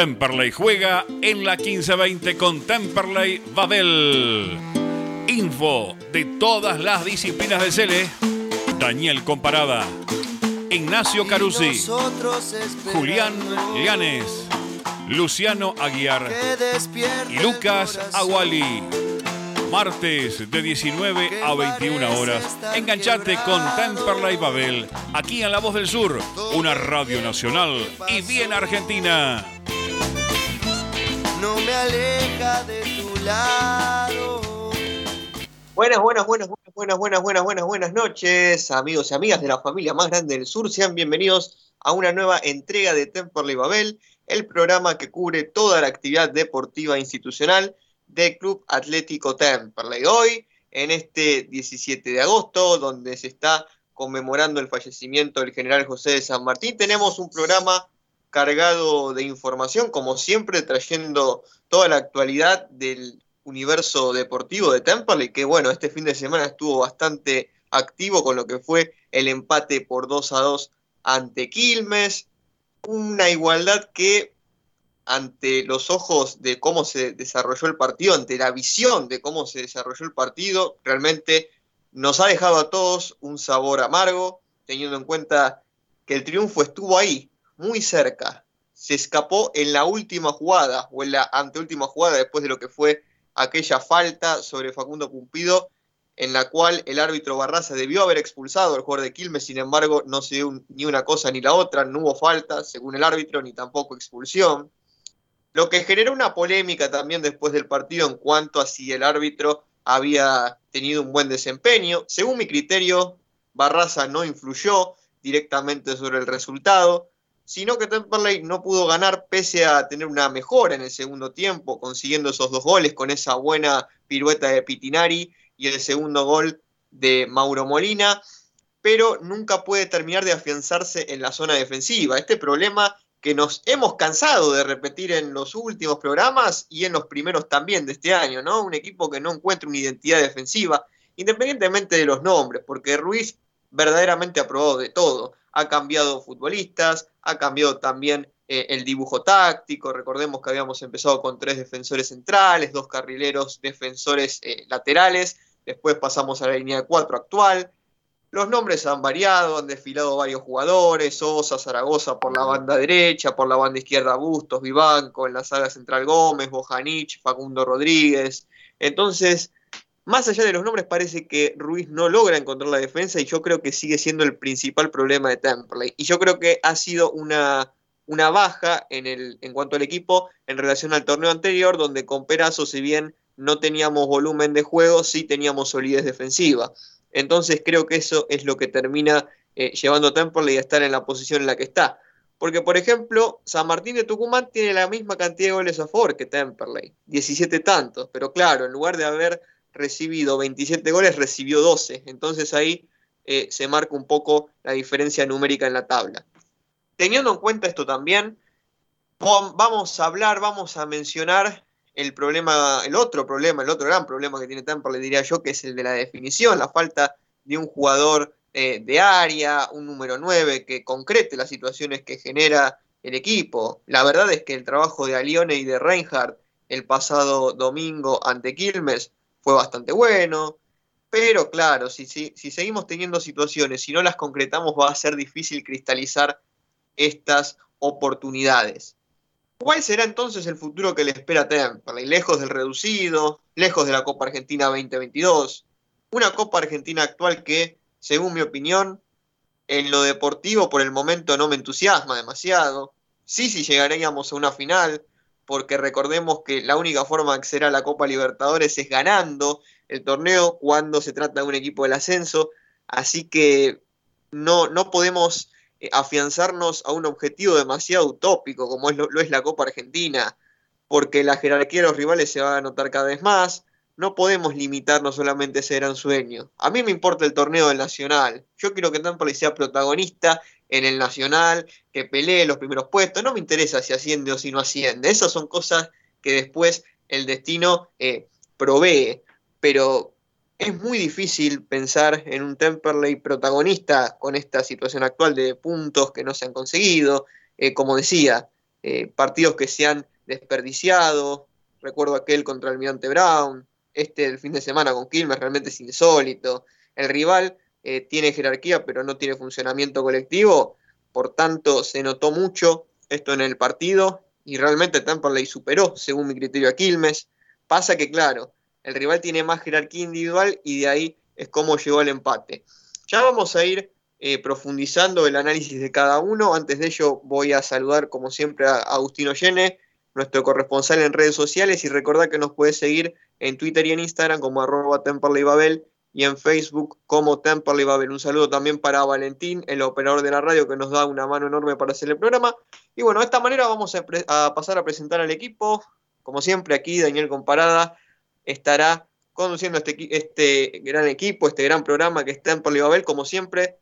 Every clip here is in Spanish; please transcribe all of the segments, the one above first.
Temperley juega en la 1520 con Temperley Babel. Info de todas las disciplinas de Cele. Daniel Comparada. Ignacio Carusi. Julián Llanes. Luciano Aguiar. Y Lucas Aguali. Martes de 19 a 21 horas. Enganchate con Temperley Babel. Aquí en La Voz del Sur. Una radio nacional y bien argentina no me aleja de tu lado. Buenas, buenas, buenas, buenas, buenas, buenas, buenas, buenas noches, amigos y amigas de la familia más grande del sur. Sean bienvenidos a una nueva entrega de Temperley Babel, el programa que cubre toda la actividad deportiva institucional del Club Atlético Temperley. Hoy, en este 17 de agosto, donde se está conmemorando el fallecimiento del general José de San Martín, tenemos un programa cargado de información, como siempre, trayendo toda la actualidad del universo deportivo de Temperley, que bueno, este fin de semana estuvo bastante activo con lo que fue el empate por 2 a 2 ante Quilmes, una igualdad que ante los ojos de cómo se desarrolló el partido, ante la visión de cómo se desarrolló el partido, realmente nos ha dejado a todos un sabor amargo, teniendo en cuenta que el triunfo estuvo ahí, muy cerca. Se escapó en la última jugada o en la anteúltima jugada después de lo que fue aquella falta sobre Facundo Cumpido, en la cual el árbitro Barraza debió haber expulsado al jugador de Quilmes, sin embargo no se dio ni una cosa ni la otra, no hubo falta según el árbitro, ni tampoco expulsión. Lo que generó una polémica también después del partido en cuanto a si el árbitro había tenido un buen desempeño. Según mi criterio, Barraza no influyó directamente sobre el resultado sino que Temperley no pudo ganar pese a tener una mejora en el segundo tiempo, consiguiendo esos dos goles con esa buena pirueta de Pitinari y el segundo gol de Mauro Molina, pero nunca puede terminar de afianzarse en la zona defensiva. Este problema que nos hemos cansado de repetir en los últimos programas y en los primeros también de este año, ¿no? Un equipo que no encuentra una identidad defensiva, independientemente de los nombres, porque Ruiz verdaderamente ha probado de todo ha cambiado futbolistas, ha cambiado también eh, el dibujo táctico. Recordemos que habíamos empezado con tres defensores centrales, dos carrileros defensores eh, laterales, después pasamos a la línea de cuatro actual. Los nombres han variado, han desfilado varios jugadores, Sosa, Zaragoza por la banda derecha, por la banda izquierda Bustos, Vivanco, en la saga central Gómez, Bojanich, Facundo Rodríguez. Entonces, más allá de los nombres, parece que Ruiz no logra encontrar la defensa y yo creo que sigue siendo el principal problema de Temperley. Y yo creo que ha sido una, una baja en, el, en cuanto al equipo en relación al torneo anterior, donde con Perazo, si bien no teníamos volumen de juego, sí teníamos solidez defensiva. Entonces creo que eso es lo que termina eh, llevando a Temperley a estar en la posición en la que está. Porque, por ejemplo, San Martín de Tucumán tiene la misma cantidad de goles a favor que Temperley, 17 tantos, pero claro, en lugar de haber recibido 27 goles, recibió 12. Entonces ahí eh, se marca un poco la diferencia numérica en la tabla. Teniendo en cuenta esto también, vamos a hablar, vamos a mencionar el problema, el otro problema, el otro gran problema que tiene Tampa, le diría yo, que es el de la definición, la falta de un jugador eh, de área, un número 9 que concrete las situaciones que genera el equipo. La verdad es que el trabajo de Alione y de Reinhardt el pasado domingo ante Quilmes fue bastante bueno. Pero claro, si, si, si seguimos teniendo situaciones, si no las concretamos, va a ser difícil cristalizar estas oportunidades. ¿Cuál será entonces el futuro que le espera a Temperley? Lejos del reducido, lejos de la Copa Argentina 2022. Una Copa Argentina actual que, según mi opinión, en lo deportivo por el momento no me entusiasma demasiado. Sí, sí llegaríamos a una final, porque recordemos que la única forma de acceder a la Copa Libertadores es ganando el torneo cuando se trata de un equipo del ascenso, así que no, no podemos eh, afianzarnos a un objetivo demasiado utópico como es lo, es la Copa Argentina, porque la jerarquía de los rivales se va a notar cada vez más, no podemos limitarnos solamente a ese gran sueño. A mí me importa el torneo del Nacional. Yo quiero que Tampa sea protagonista en el Nacional, que pelee los primeros puestos. No me interesa si asciende o si no asciende. Esas son cosas que después el destino eh, provee. Pero es muy difícil pensar en un Temperley protagonista con esta situación actual de puntos que no se han conseguido. Eh, como decía, eh, partidos que se han desperdiciado. Recuerdo aquel contra Almirante Brown, este el fin de semana con Quilmes realmente es insólito. El rival eh, tiene jerarquía pero no tiene funcionamiento colectivo, por tanto se notó mucho esto en el partido y realmente Temperley superó, según mi criterio, a Quilmes. Pasa que, claro, el rival tiene más jerarquía individual y de ahí es como llegó al empate. Ya vamos a ir eh, profundizando el análisis de cada uno. Antes de ello voy a saludar como siempre a Agustino Yene, nuestro corresponsal en redes sociales y recordar que nos puede seguir en Twitter y en Instagram como arroba Babel y en Facebook como Temperley Babel. Un saludo también para Valentín, el operador de la radio que nos da una mano enorme para hacer el programa. Y bueno, de esta manera vamos a, pasar a presentar al equipo. Como siempre, aquí Daniel Comparada estará conduciendo este, este gran equipo, este gran programa que está en Babel, como siempre,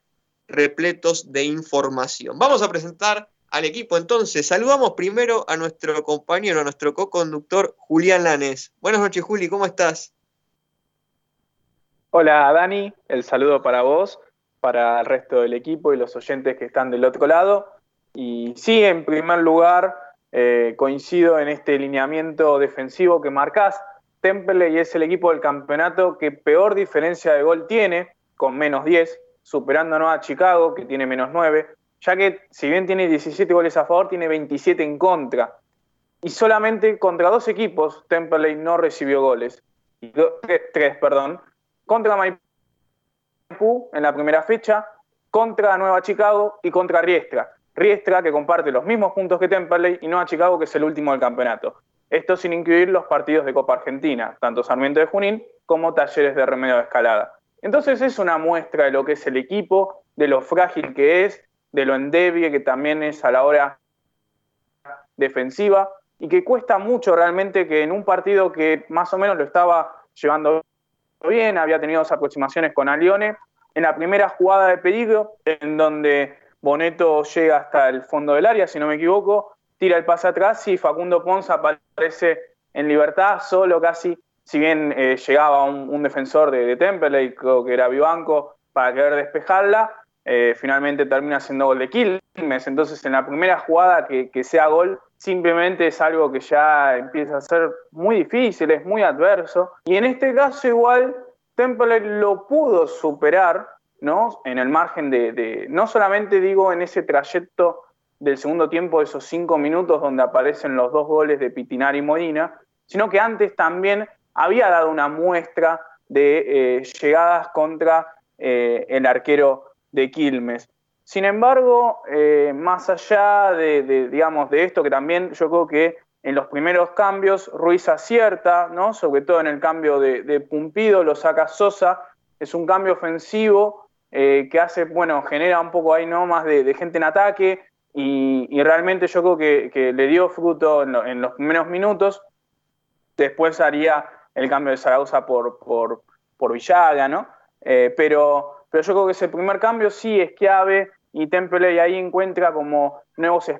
repletos de información. Vamos a presentar al equipo entonces. Saludamos primero a nuestro compañero, a nuestro co-conductor Julián Lanes. Buenas noches, Juli, ¿cómo estás? Hola, Dani, el saludo para vos, para el resto del equipo y los oyentes que están del otro lado. Y sí, en primer lugar, eh, coincido en este lineamiento defensivo que marcás. Temple es el equipo del campeonato que peor diferencia de gol tiene, con menos 10, superando a Chicago, que tiene menos 9, ya que si bien tiene 17 goles a favor, tiene 27 en contra. Y solamente contra dos equipos Temple no recibió goles. Tres, perdón. Contra Maipú en la primera fecha, contra Nueva Chicago y contra Riestra. Riestra que comparte los mismos puntos que Temperley y Nueva Chicago que es el último del campeonato. Esto sin incluir los partidos de Copa Argentina, tanto Sarmiento de Junín como Talleres de Remedio de Escalada. Entonces es una muestra de lo que es el equipo, de lo frágil que es, de lo endeble que también es a la hora defensiva y que cuesta mucho realmente que en un partido que más o menos lo estaba llevando bien, había tenido dos aproximaciones con Alione, en la primera jugada de peligro, en donde Boneto llega hasta el fondo del área, si no me equivoco, tira el pase atrás y Facundo Ponza aparece en libertad, solo casi, si bien eh, llegaba un, defensor de, de Temple, creo que era Vivanco, para querer despejarla, eh, finalmente termina siendo gol de Quilmes. Entonces, en la primera jugada que, sea gol, simplemente es algo que ya empieza a ser muy difícil, es muy adverso. Y en este caso, igual, Temple lo pudo superar, ¿no? En el margen de, no solamente digo en ese trayecto del segundo tiempo, esos cinco minutos donde aparecen los dos goles de Pitinar y Molina, sino que antes también había dado una muestra de eh, llegadas contra eh, el arquero de Quilmes. Sin embargo, eh, más allá de, digamos, de esto, que también yo creo que en los primeros cambios Ruiz acierta, ¿no? sobre todo en el cambio de, Pumpido, lo saca Sosa, es un cambio ofensivo eh, que hace, bueno, genera un poco ahí ¿no? más de, gente en ataque y, realmente yo creo que, le dio fruto en, los primeros minutos. Después haría el cambio de Zaragoza por, por, por Villaga, ¿no? Eh, pero pero yo creo que ese primer cambio sí es clave y Temple ahí encuentra como nuevos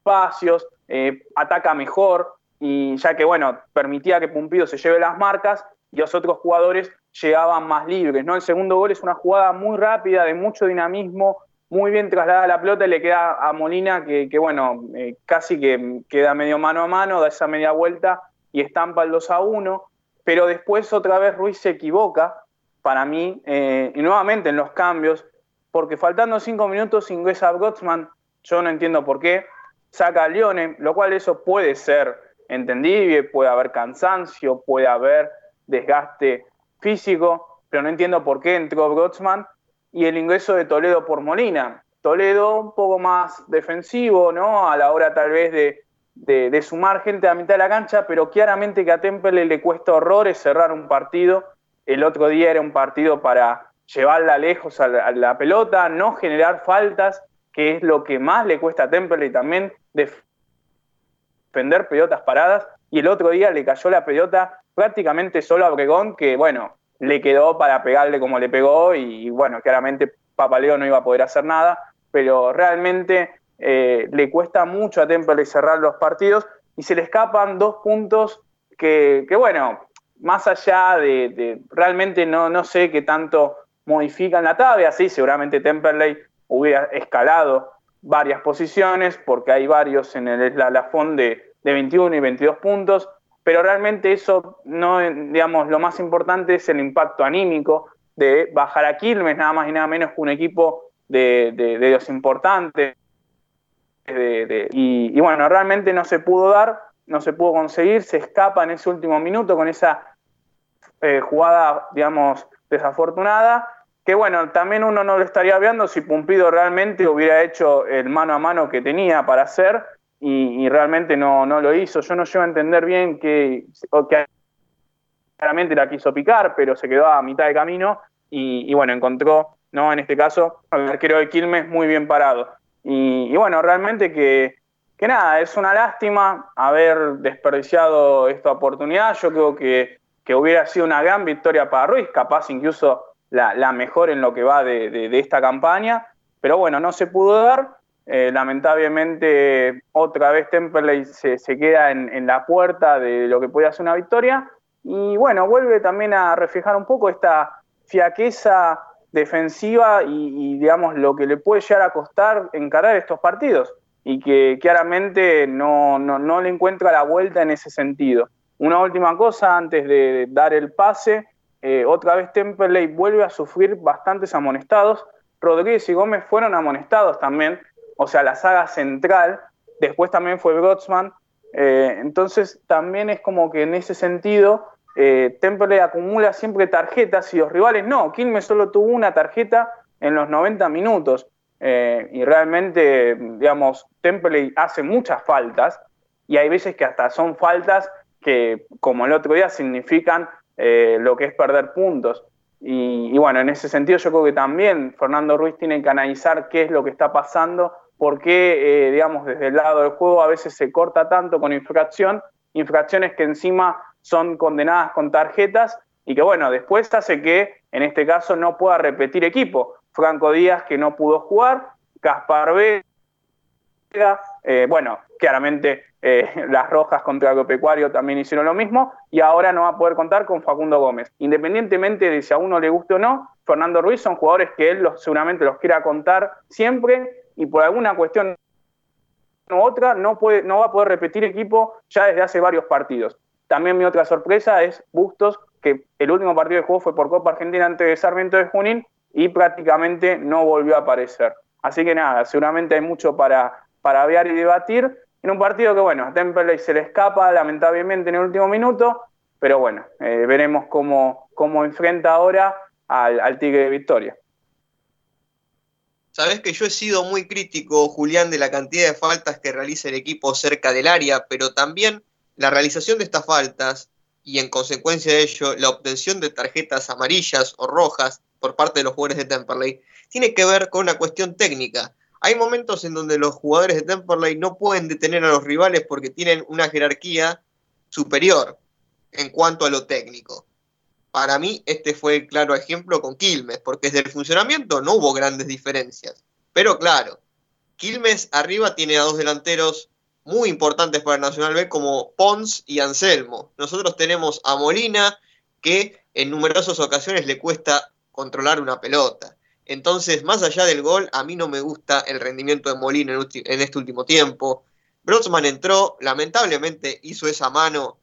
espacios, eh, ataca mejor y ya que, bueno, permitía que Pumpido se lleve las marcas y los otros jugadores llegaban más libres, ¿no? El segundo gol es una jugada muy rápida, de mucho dinamismo, muy bien trasladada la pelota y le queda a Molina que, bueno, eh, casi que queda medio mano a mano, da esa media vuelta y estampa el 2 a 1, pero después otra vez Ruiz se equivoca para mí, eh, y nuevamente en los cambios, porque faltando cinco minutos ingresa Gottsman, yo no entiendo por qué, saca a Lione, lo cual eso puede ser entendible, puede haber cansancio, puede haber desgaste físico, pero no entiendo por qué entró Gottsman y el ingreso de Toledo por Molina. Toledo un poco más defensivo, ¿no? A la hora tal vez de, de sumar gente a mitad de la cancha, pero claramente que a Temple le cuesta horrores cerrar un partido el otro día era un partido para llevarla lejos a la, pelota, no generar faltas, que es lo que más le cuesta a Temple y también defender pelotas paradas. Y el otro día le cayó la pelota prácticamente solo a Obregón, que bueno, le quedó para pegarle como le pegó y bueno, claramente Papaleo no iba a poder hacer nada, pero realmente eh, le cuesta mucho a Temple cerrar los partidos y se le escapan dos puntos que, bueno, más allá de, realmente no, no sé qué tanto modifican la tabla, sí, seguramente Temperley hubiera escalado varias posiciones, porque hay varios en el eslalafón de, de 21 y 22 puntos, pero realmente eso no, digamos, lo más importante es el impacto anímico de bajar a Quilmes, nada más y nada menos que un equipo de, de, los importantes. y, bueno, realmente no se pudo dar, no se pudo conseguir, se escapa en ese último minuto con esa eh, jugada, digamos, desafortunada, que bueno, también uno no lo estaría viendo si Pumpido realmente hubiera hecho el mano a mano que tenía para hacer y, realmente no, no, lo hizo. Yo no llego a entender bien que, claramente la quiso picar, pero se quedó a mitad de camino y, bueno, encontró, ¿no? En este caso, al arquero de Quilmes muy bien parado. Y, bueno, realmente que, que, nada, es una lástima haber desperdiciado esta oportunidad. Yo creo que, que hubiera sido una gran victoria para Ruiz, capaz incluso la, mejor en lo que va de, esta campaña, pero bueno, no se pudo dar. Eh, lamentablemente, otra vez Temperley se, queda en, la puerta de lo que podía ser una victoria. Y bueno, vuelve también a reflejar un poco esta fiaqueza defensiva y, digamos lo que le puede llegar a costar encarar estos partidos y que claramente no, no le encuentra la vuelta en ese sentido. Una última cosa antes de dar el pase, eh, otra vez Temperley vuelve a sufrir bastantes amonestados. Rodríguez y Gómez fueron amonestados también, o sea, la saga central. Después también fue Brotsman. Eh, entonces también es como que en ese sentido eh, acumula siempre tarjetas y los rivales no. Quilmes solo tuvo una tarjeta en los 90 minutos. y realmente, digamos, Temperley hace muchas faltas y hay veces que hasta son faltas que, como el otro día, significan eh, lo que es perder puntos. Y, bueno, en ese sentido yo creo que también Fernando Ruiz tiene que analizar qué es lo que está pasando, por qué, eh, digamos, desde el lado del juego a veces se corta tanto con infracción, infracciones que encima son condenadas con tarjetas y que bueno, después hace que en este caso no pueda repetir equipo. Franco Díaz que no pudo jugar, Gaspar Vega, eh, bueno, claramente eh, las Rojas contra Agropecuario también hicieron lo mismo y ahora no va a poder contar con Facundo Gómez. Independientemente de si a uno le guste o no, Fernando Ruiz son jugadores que él seguramente los quiera contar siempre y por alguna cuestión u otra no, va a poder repetir equipo ya desde hace varios partidos. También mi otra sorpresa es Bustos, que el último partido de juego fue por Copa Argentina antes de Sarmiento de Junín y prácticamente no volvió a aparecer. Así que nada, seguramente hay mucho para, para y debatir en un partido que, bueno, a Temperley se le escapa lamentablemente en el último minuto, pero bueno, eh, veremos cómo, cómo enfrenta ahora al, Tigre de Victoria. Sabes que yo he sido muy crítico, Julián, de la cantidad de faltas que realiza el equipo cerca del área, pero también la realización de estas faltas y en consecuencia de ello la obtención de tarjetas amarillas o rojas por parte de los jugadores de Temperley tiene que ver con una cuestión técnica. Hay momentos en donde los jugadores de Temperley no pueden detener a los rivales porque tienen una jerarquía superior en cuanto a lo técnico. Para mí, este fue el claro ejemplo con Quilmes, porque desde el funcionamiento no hubo grandes diferencias. Pero claro, Quilmes arriba tiene a dos delanteros muy importantes para el Nacional B como Pons y Anselmo. Nosotros tenemos a Molina, que en numerosas ocasiones le cuesta controlar una pelota. Entonces, más allá del gol, a mí no me gusta el rendimiento de Molina en este último tiempo. Brotsman entró, lamentablemente hizo esa mano.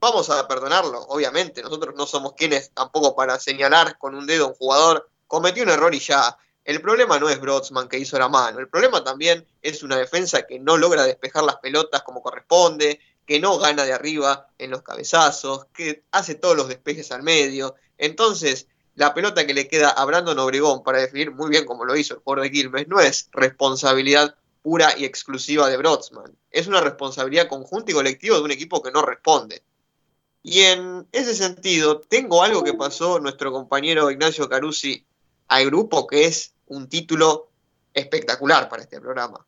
Vamos a perdonarlo, obviamente. Nosotros no somos quienes tampoco para señalar con un dedo a un jugador. Cometió un error y ya. El problema no es Brotsman que hizo la mano. El problema también es una defensa que no logra despejar las pelotas como corresponde, que no gana de arriba en los cabezazos, que hace todos los despejes al medio. Entonces, la pelota que le queda a Brandon Obregón para definir muy bien como lo hizo el jugador de Quilmes no es responsabilidad pura y exclusiva de Brodsman. Es una responsabilidad conjunta y colectiva de un equipo que no responde. Y en ese sentido, tengo algo que pasó nuestro compañero Ignacio Carusi al grupo que es un título espectacular para este programa.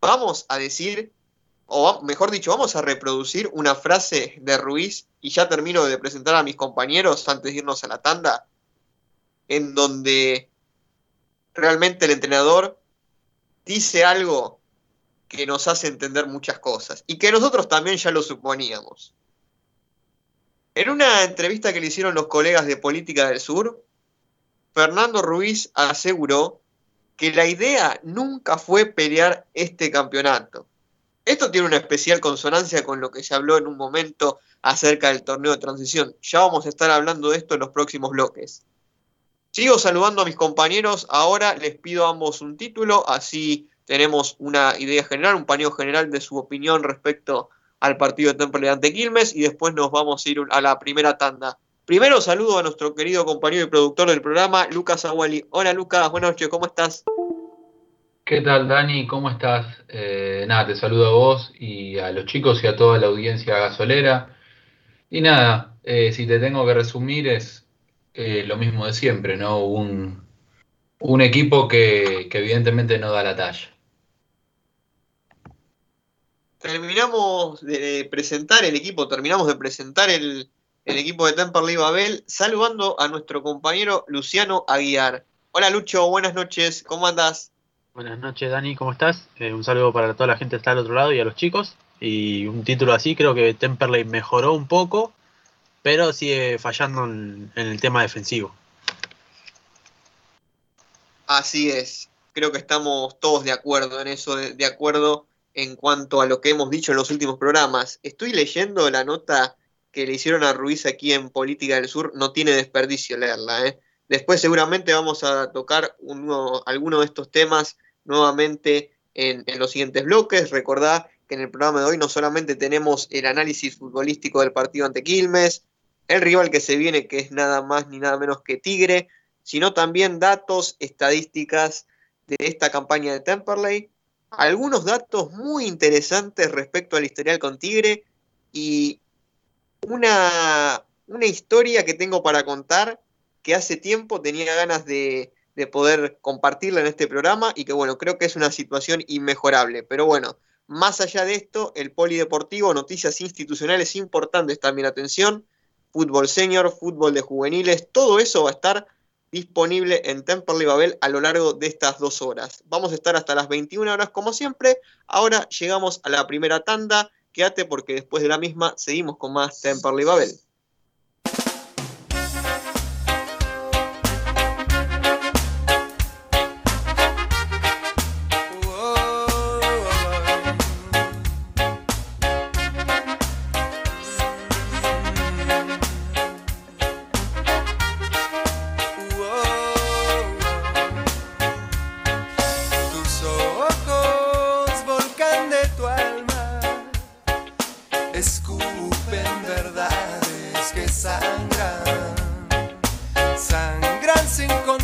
Vamos a decir, o mejor dicho, vamos a reproducir una frase de Ruiz y ya termino de presentar a mis compañeros antes de irnos a la tanda en donde realmente el entrenador dice algo que nos hace entender muchas cosas y que nosotros también ya lo suponíamos. En una entrevista que le hicieron los colegas de Política del Sur, Fernando Ruiz aseguró que la idea nunca fue pelear este campeonato. Esto tiene una especial consonancia con lo que se habló en un momento acerca del torneo de transición. Ya vamos a estar hablando de esto en los próximos bloques. Sigo saludando a mis compañeros. Ahora les pido a ambos un título, así tenemos una idea general, un paneo general de su opinión respecto al partido de Temple ante Quilmes y después nos vamos a ir a la primera tanda. Primero saludo a nuestro querido compañero y productor del programa, Lucas Aguali. Hola Lucas, buenas noches, ¿cómo estás? ¿Qué tal Dani? ¿Cómo estás? Eh, nada, te saludo a vos y a los chicos y a toda la audiencia gasolera. Y nada, eh, si te tengo que resumir es eh, lo mismo de siempre, ¿no? Un, un equipo que, que evidentemente no da la talla terminamos de presentar el equipo, terminamos de presentar el, equipo de Temperley Babel, saludando a nuestro compañero Luciano Aguiar. Hola Lucho, buenas noches, ¿cómo andas? Buenas noches Dani, ¿cómo estás? Eh, un saludo para toda la gente que está al otro lado y a los chicos. Y un título así, creo que Temperley mejoró un poco, pero sigue fallando en, el tema defensivo. Así es, creo que estamos todos de acuerdo en eso, de acuerdo en cuanto a lo que hemos dicho en los últimos programas. Estoy leyendo la nota que le hicieron a Ruiz aquí en Política del Sur, no tiene desperdicio leerla. ¿eh? Después seguramente vamos a tocar uno, alguno de estos temas nuevamente en, en los siguientes bloques. Recordá que en el programa de hoy no solamente tenemos el análisis futbolístico del partido ante Quilmes, el rival que se viene, que es nada más ni nada menos que Tigre, sino también datos, estadísticas de esta campaña de Temperley algunos datos muy interesantes respecto al historial con Tigre y una, una historia que tengo para contar que hace tiempo tenía ganas de, de poder compartirla en este programa y que bueno, creo que es una situación inmejorable. Pero bueno, más allá de esto, el polideportivo, noticias institucionales importantes también, atención, fútbol senior, fútbol de juveniles, todo eso va a estar disponible en Temperley Babel a lo largo de estas dos horas. Vamos a estar hasta las 21 horas como siempre. Ahora llegamos a la primera tanda. Quédate porque después de la misma seguimos con más Temperley Babel.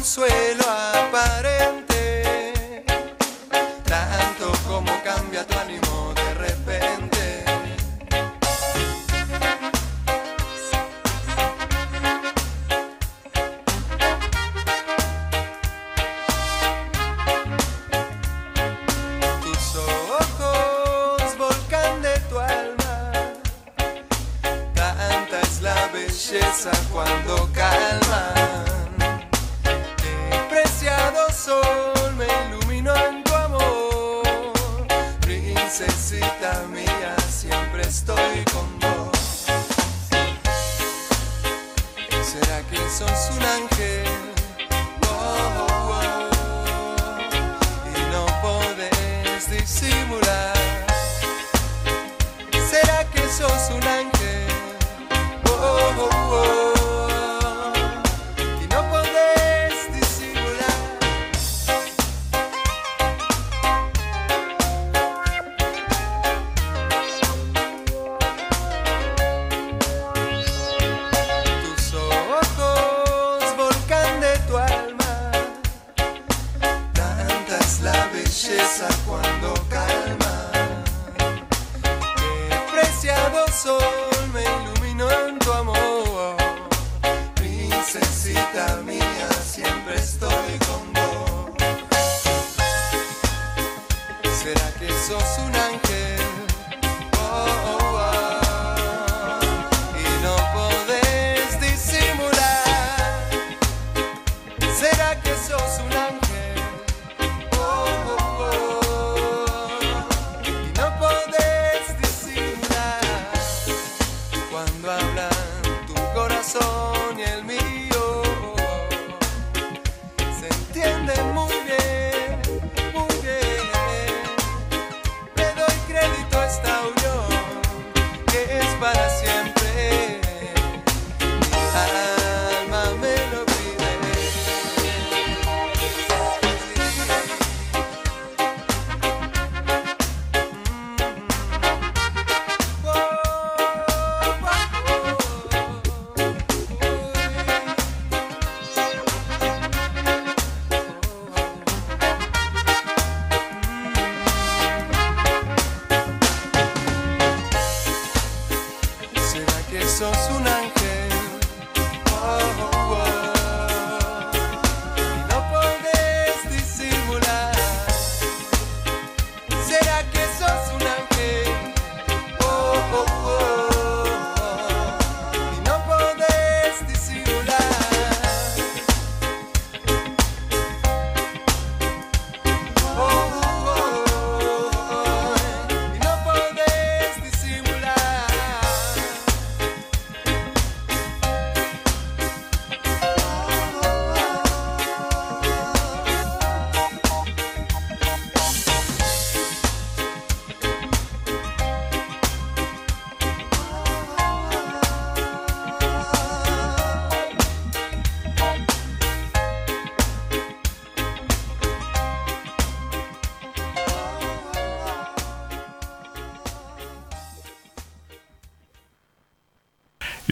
swear.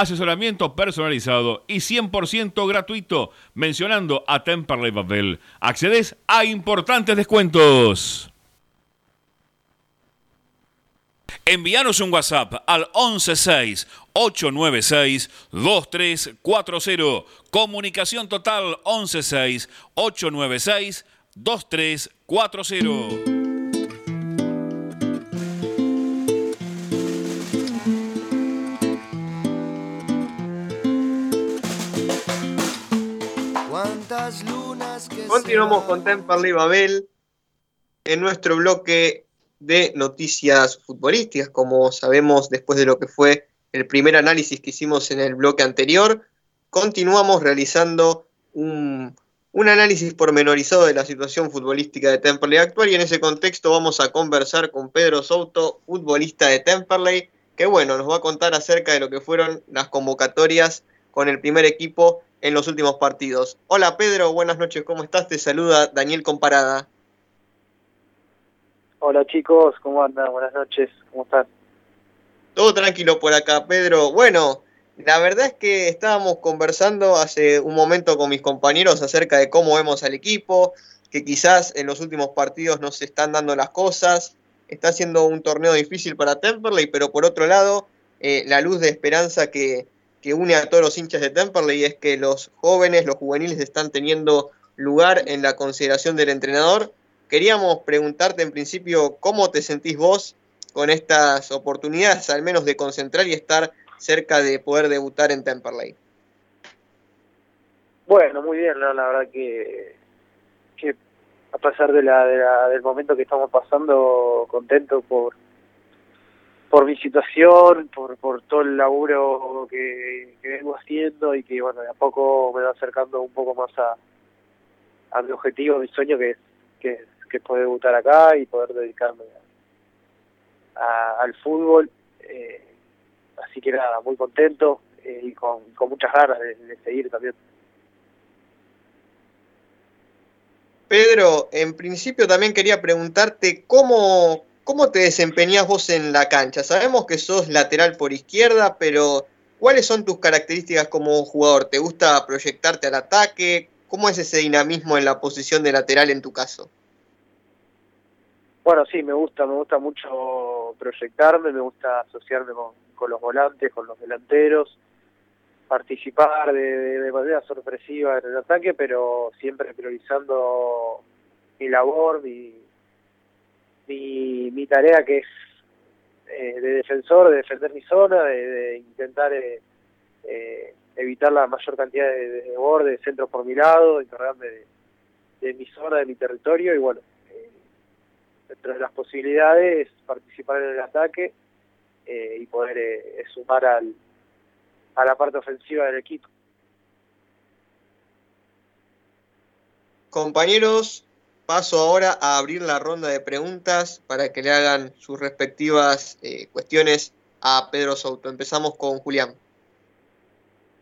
Asesoramiento personalizado y 100% gratuito. Mencionando a Temperley Babel. Accedes a importantes descuentos. Envíanos un WhatsApp al 116-896-2340. Comunicación total 116-896-2340. Continuamos con. Temperley Babel en nuestro bloque de noticias futbolísticas. Como sabemos, después de lo que fue el primer análisis que hicimos en el bloque anterior, continuamos realizando un, un análisis pormenorizado de la situación futbolística de Temperley actual y en ese contexto vamos a conversar con Pedro Souto, futbolista de Temperley, que bueno, nos va a contar acerca de lo que fueron las convocatorias con el primer equipo en los últimos partidos. Hola Pedro, buenas noches, ¿cómo estás? Te saluda Daniel Comparada. Hola chicos, ¿cómo andan? Buenas noches, ¿cómo están? Todo tranquilo por acá, Pedro. Bueno, la verdad es que estábamos conversando hace un momento con mis compañeros acerca de cómo vemos al equipo, que quizás en los últimos partidos no se están dando las cosas. Está siendo un torneo difícil para Temperley, pero por otro lado, eh, la luz de esperanza que, que une a todos los hinchas de Temperley es que los jóvenes, los juveniles están teniendo lugar en la consideración del entrenador. Queríamos preguntarte en principio cómo te sentís vos con estas oportunidades, al menos de concentrar y estar cerca de poder debutar en Temperley. Bueno, muy bien, la verdad que, que a pesar de la, de la- del momento que estamos pasando, contento por por mi situación, por, por todo el laburo que, vengo haciendo y que bueno, de a poco me va acercando un poco más a, a mi objetivo, a mi sueño que es, que que poder debutar acá y poder dedicarme al fútbol. Eh, así que nada, muy contento eh, y con, con muchas ganas de- de seguir también. Pedro, en principio también quería preguntarte cómo, cómo te desempeñás vos en la cancha. Sabemos que sos lateral por izquierda, pero ¿cuáles son tus características como jugador? ¿Te gusta proyectarte al ataque? ¿Cómo es ese dinamismo en la posición de lateral en tu caso? Bueno, sí, me gusta, me gusta mucho proyectarme, me gusta asociarme con, los volantes, con los delanteros, participar de manera sorpresiva en el ataque, pero siempre priorizando mi labor, mi, mi, mi tarea que es eh, de defensor, de defender mi zona, de, de intentar eh, eh, evitar la mayor cantidad de, de bordes, de centros por mi lado, encargarme de, de mi zona, de mi territorio y bueno, eh, dentro de las posibilidades participar en el ataque eh, y poder eh, sumar al, a la parte ofensiva del equipo. Compañeros, paso ahora a abrir la ronda de preguntas para que le hagan sus respectivas eh, cuestiones a Pedro Souto. Empezamos con Julián.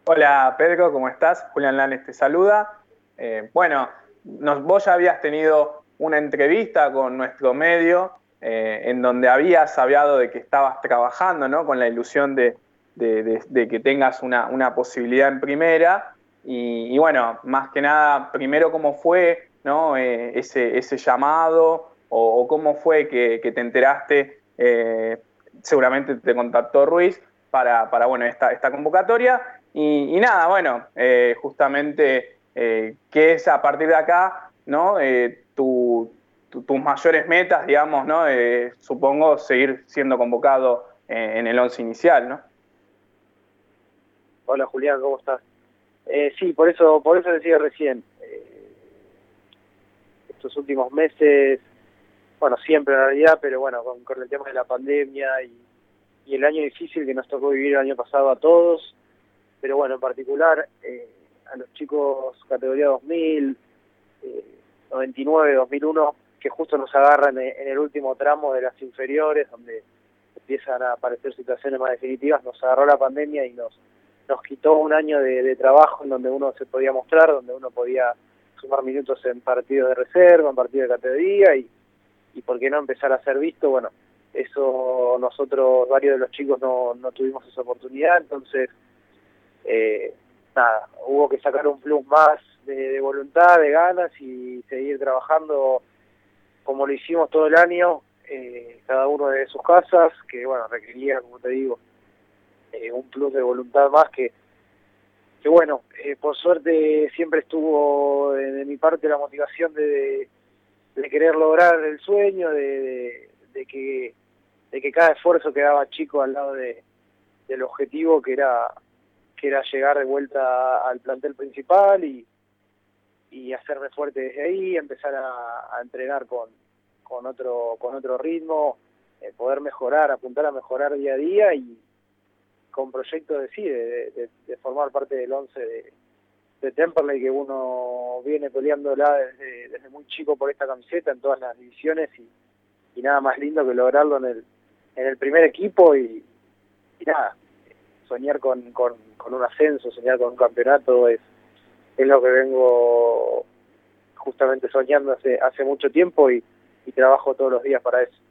Hola Pedro, ¿cómo estás? Julián Lanes te saluda. Eh, bueno, vos ya habías tenido una entrevista con nuestro medio eh, en donde habías hablado de que estabas trabajando ¿no? con la ilusión de, que tengas una, una, posibilidad en primera. Y, y, bueno, más que nada, primero cómo fue ¿no? Eh, ese, ese, llamado o, cómo fue que, te enteraste, eh, seguramente te contactó Ruiz para, para bueno, esta, esta convocatoria. Y, y, nada, bueno, eh, justamente qué es a partir de acá ¿no? tu, tu, tus mayores metas, digamos, ¿no? supongo seguir siendo convocado en el once inicial, ¿no? Hola Julián, ¿cómo estás? Sí, por eso, por eso decía recién, estos últimos meses, bueno, siempre en realidad, pero bueno, con, el tema de la pandemia y, el año difícil que nos tocó vivir el año pasado a todos, pero bueno, en particular eh, a los chicos categoría 2000, 99, 2001, que justo nos agarran en el último tramo de las inferiores, donde empiezan a aparecer situaciones más definitivas, nos agarró la pandemia y nos nos quitó un año de, de, trabajo en donde uno se podía mostrar, donde uno podía sumar minutos en partidos de reserva, en partidos de categoría y, y por qué no empezar a ser visto, bueno, eso nosotros, varios de los chicos no, no tuvimos esa oportunidad, entonces, eh, nada, hubo que sacar un plus más de, de voluntad, de ganas y seguir trabajando como lo hicimos todo el año, eh, cada uno de sus casas, que bueno, requería, como te digo, eh, un plus de voluntad más que, que bueno, eh, por suerte siempre estuvo de, mi parte la motivación de, de querer lograr el sueño, de, de, que, de que cada esfuerzo quedaba chico al lado de, del objetivo que era que era llegar de vuelta al plantel principal y, hacerme fuerte desde ahí, empezar a, a entrenar con, con otro con otro ritmo, eh, poder mejorar, apuntar a mejorar día a día y, con proyectos de sí, de, de, formar parte del 11 de, de Temperley, que uno viene peleándola desde, desde muy chico por esta camiseta en todas las divisiones y, nada más lindo que lograrlo en el, en el primer equipo y, nada, soñar con, con, con, un ascenso, soñar con un campeonato es, es lo que vengo justamente soñando hace, hace mucho tiempo y trabajo todos los días para eso.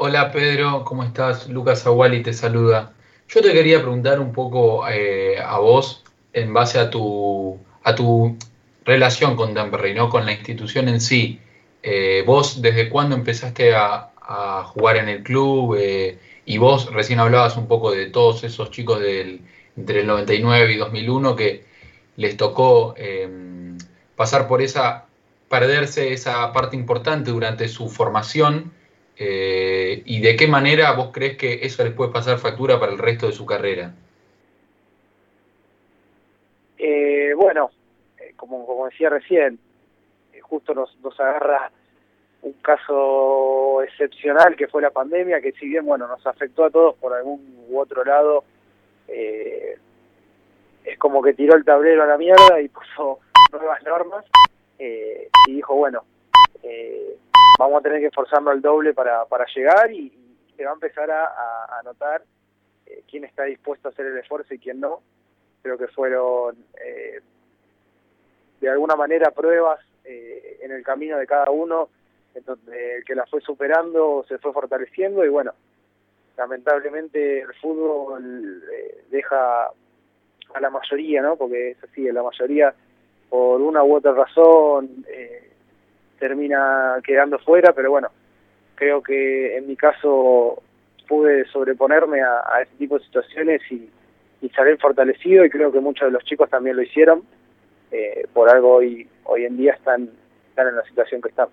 Hola Pedro, ¿cómo estás? Lucas Aguali te saluda. Yo te quería preguntar un poco eh, a vos en base a tu, a tu relación con Temperley, ¿no? con la institución en sí. Eh, vos, ¿desde cuándo empezaste a, a jugar en el club? Eh, y vos recién hablabas un poco de todos esos chicos del, entre el 99 y 2001 que les tocó em, pasar por esa, perderse esa parte importante durante su formación eh, ¿Y de qué manera vos crees que eso les puede pasar factura para el resto de su carrera? Eh, bueno, eh, como, decía recién, eh, justo nos, nos agarra un caso excepcional que fue la pandemia, que si bien bueno nos afectó a todos por algún u otro lado, eh, es como que tiró el tablero a la mierda y puso nuevas normas eh, y dijo, bueno, eh, vamos a tener que esforzarnos el doble para, para llegar y, se va a empezar a, a, notar eh, quién está dispuesto a hacer el esfuerzo y quién no. Creo que fueron eh, de alguna manera pruebas eh, en el camino de cada uno, donde el que la fue superando se fue fortaleciendo y bueno, lamentablemente el fútbol eh, deja a la mayoría, ¿no? Porque es así, la mayoría por una u otra razón eh, termina quedando fuera, pero bueno, creo que en mi caso pude sobreponerme a, ese tipo de situaciones y, y salir fortalecido y creo que muchos de los chicos también lo hicieron, eh, por algo hoy, hoy en día están, están en la situación que están.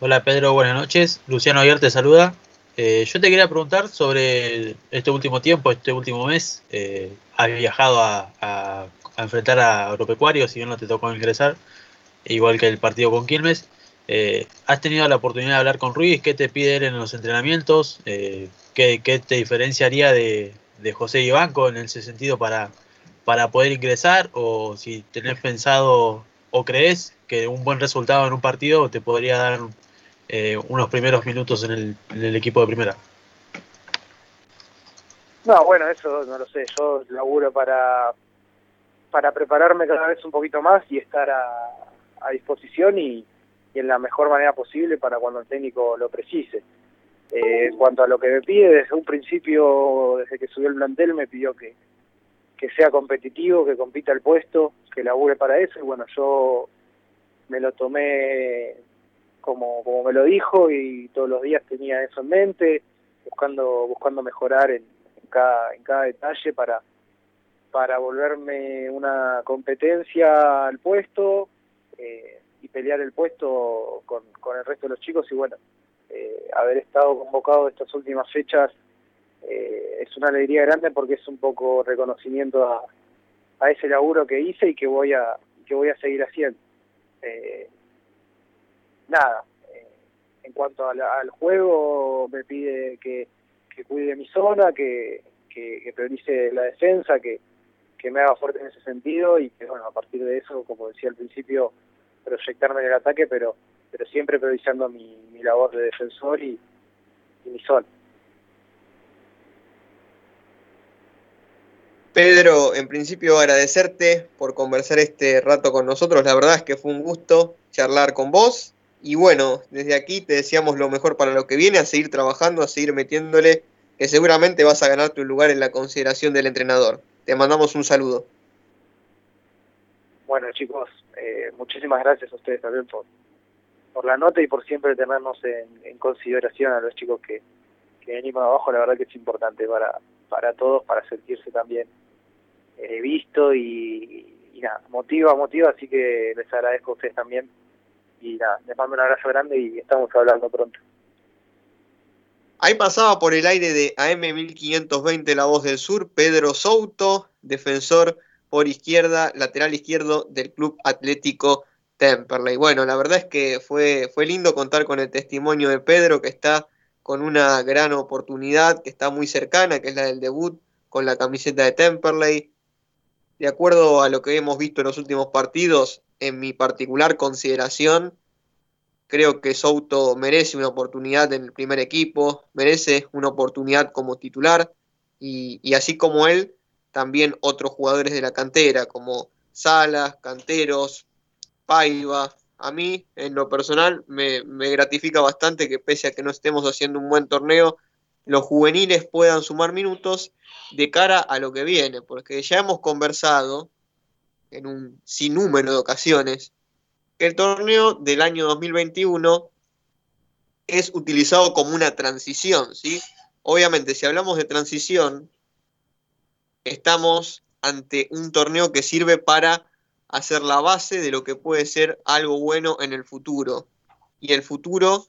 Hola Pedro, buenas noches. Luciano Aguiar te saluda. Eh, yo te quería preguntar sobre este último tiempo, este último mes. Eh, has viajado a, a, enfrentar a Agropecuario, si bien no te tocó ingresar, igual que el partido con Quilmes. Eh, ¿Has tenido la oportunidad de hablar con Ruiz? ¿Qué te pide él en los entrenamientos? Eh, ¿qué, ¿qué, te diferenciaría de, de José Ibanco en ese sentido para, para poder ingresar? ¿O si tenés pensado o crees que un buen resultado en un partido te podría dar eh, unos primeros minutos en el, en el, equipo de primera? No, bueno, eso no lo sé. Yo laburo para, para prepararme cada vez un poquito más y estar a, disposición y, en la mejor manera posible para cuando el técnico lo precise. Eh, en cuanto a lo que me pide, desde un principio, desde que subió el plantel, me pidió que, sea competitivo, que compita el puesto, que labure para eso, y bueno, yo me lo tomé como, como me lo dijo y todos los días tenía eso en mente, buscando, buscando mejorar en cada, en cada detalle para, para volverme una competencia al puesto eh, y pelear el puesto con, con el resto de los chicos y bueno, eh, haber estado convocado estas últimas fechas eh, es una alegría grande porque es un poco reconocimiento a, ese laburo que hice y que voy a que voy a seguir haciendo. Eh, nada, eh, en cuanto al, al, juego me pide que, que cuide mi zona, que, que, que, priorice la defensa, que, que me haga fuerte en ese sentido y que bueno, a partir de eso, como decía al principio, proyectarme en el ataque, pero pero siempre priorizando mi, mi labor de defensor y, y mi zona. Pedro, en principio agradecerte por conversar este rato con nosotros. La verdad es que fue un gusto charlar con vos. Y bueno, desde aquí te deseamos lo mejor para lo que viene, a seguir trabajando, a seguir metiéndole, que seguramente vas a ganar tu lugar en la consideración del entrenador. Te mandamos un saludo. Bueno chicos, eh, muchísimas gracias a ustedes también por, por la nota y por siempre tenernos en, consideración a los chicos que, que venimos abajo. La verdad que es importante para, para todos, para sentirse también eh, visto y, y, nada, motiva, motiva, así que les agradezco a ustedes también y nada, les mando un abrazo grande y estamos hablando pronto. Ahí pasaba por el aire de AM1520 La Voz del Sur, Pedro Souto, defensor por izquierda, lateral izquierdo del Club Atlético Temperley. Bueno, la verdad es que fue, fue lindo contar con el testimonio de Pedro, que está con una gran oportunidad, que está muy cercana, que es la del debut con la camiseta de Temperley. De acuerdo a lo que hemos visto en los últimos partidos, en mi particular consideración, creo que Souto merece una oportunidad en el primer equipo, merece una oportunidad como titular, y, así como él, también otros jugadores de la cantera, como Salas, Canteros, Paiva. A mí, en lo personal, me, me, gratifica bastante que pese a que no estemos haciendo un buen torneo, los juveniles puedan sumar minutos de cara a lo que viene, porque ya hemos conversado en un sinnúmero de ocasiones el torneo del año 2021 es utilizado como una transición, ¿sí? Obviamente, si hablamos de transición, estamos ante un torneo que sirve para hacer la base de lo que puede ser algo bueno en el futuro. Y el futuro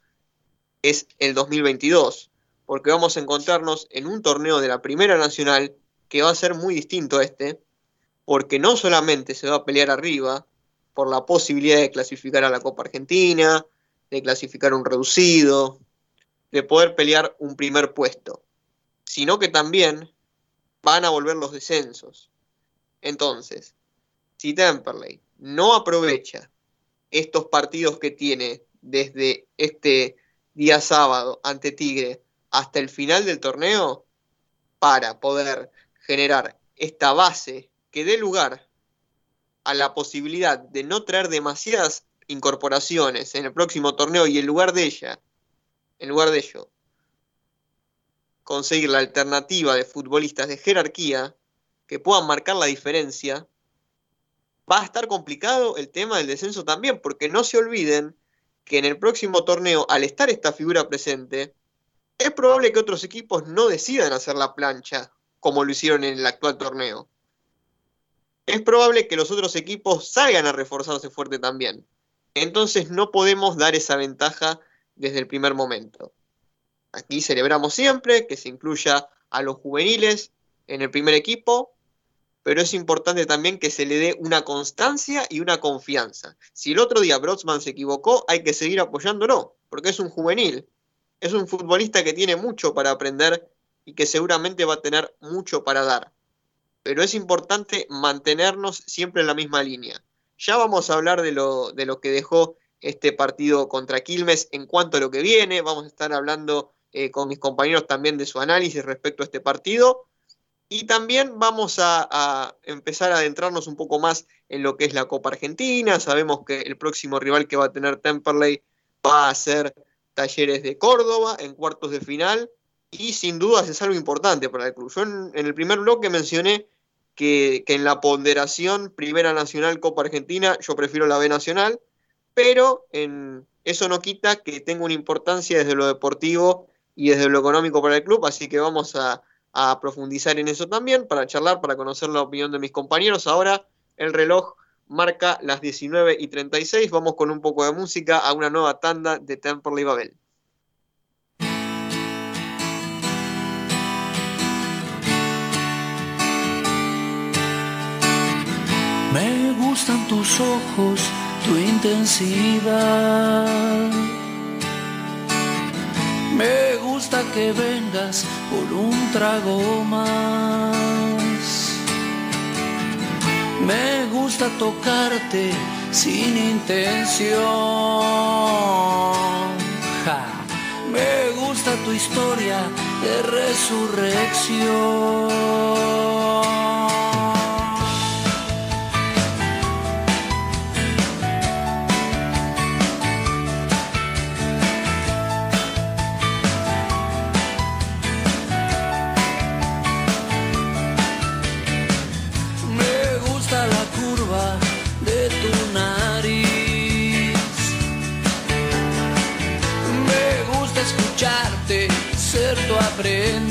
es el 2022, porque vamos a encontrarnos en un torneo de la Primera Nacional que va a ser muy distinto a este, porque no solamente se va a pelear arriba por la posibilidad de clasificar a la Copa Argentina, de clasificar un reducido, de poder pelear un primer puesto, sino que también van a volver los descensos. Entonces, si Temperley no aprovecha estos partidos que tiene desde este día sábado ante Tigre hasta el final del torneo para poder generar esta base que dé lugar a la posibilidad de no traer demasiadas incorporaciones en el próximo torneo y en lugar de ella, en lugar de ello, conseguir la alternativa de futbolistas de jerarquía que puedan marcar la diferencia, va a estar complicado el tema del descenso también, porque no se olviden que en el próximo torneo, al estar esta figura presente, es probable que otros equipos no decidan hacer la plancha como lo hicieron en el actual torneo. Es probable que los otros equipos salgan a reforzarse fuerte también. Entonces no podemos dar esa ventaja desde el primer momento. Aquí celebramos siempre que se incluya a los juveniles en el primer equipo, pero es importante también que se le dé una constancia y una confianza. Si el otro día Brodsman se equivocó, hay que seguir apoyándolo, porque es un juvenil, es un futbolista que tiene mucho para aprender y que seguramente va a tener mucho para dar. Pero es importante mantenernos siempre en la misma línea. Ya vamos a hablar de lo, de lo que dejó este partido contra Quilmes en cuanto a lo que viene. Vamos a estar hablando eh, con mis compañeros también de su análisis respecto a este partido. Y también vamos a, a, empezar a adentrarnos un poco más en lo que es la Copa Argentina. Sabemos que el próximo rival que va a tener Temperley va a ser Talleres de Córdoba en cuartos de final. Y sin dudas es algo importante para el club. Yo en, el primer bloque mencioné que, en la ponderación Primera Nacional Copa Argentina yo prefiero la B Nacional, pero en, eso no quita que tenga una importancia desde lo deportivo y desde lo económico para el club, así que vamos a, a profundizar en eso también, para charlar, para conocer la opinión de mis compañeros. Ahora el reloj marca las 19 y 36, vamos con un poco de música a una nueva tanda de Temperley Babel. Tus ojos, tu intensidad. Me gusta que vengas por un trago más. Me gusta tocarte sin intención. Me gusta tu historia de resurrección. Ser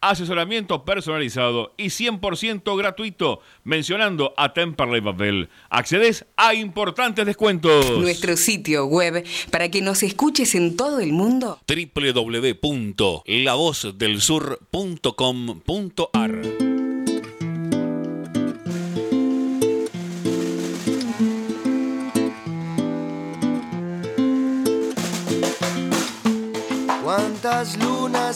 asesoramiento personalizado y 100% gratuito, mencionando a Temperley Babel. Accedes a importantes descuentos. Nuestro sitio web para que nos escuches en todo el mundo. www.lavozdelsur.com.ar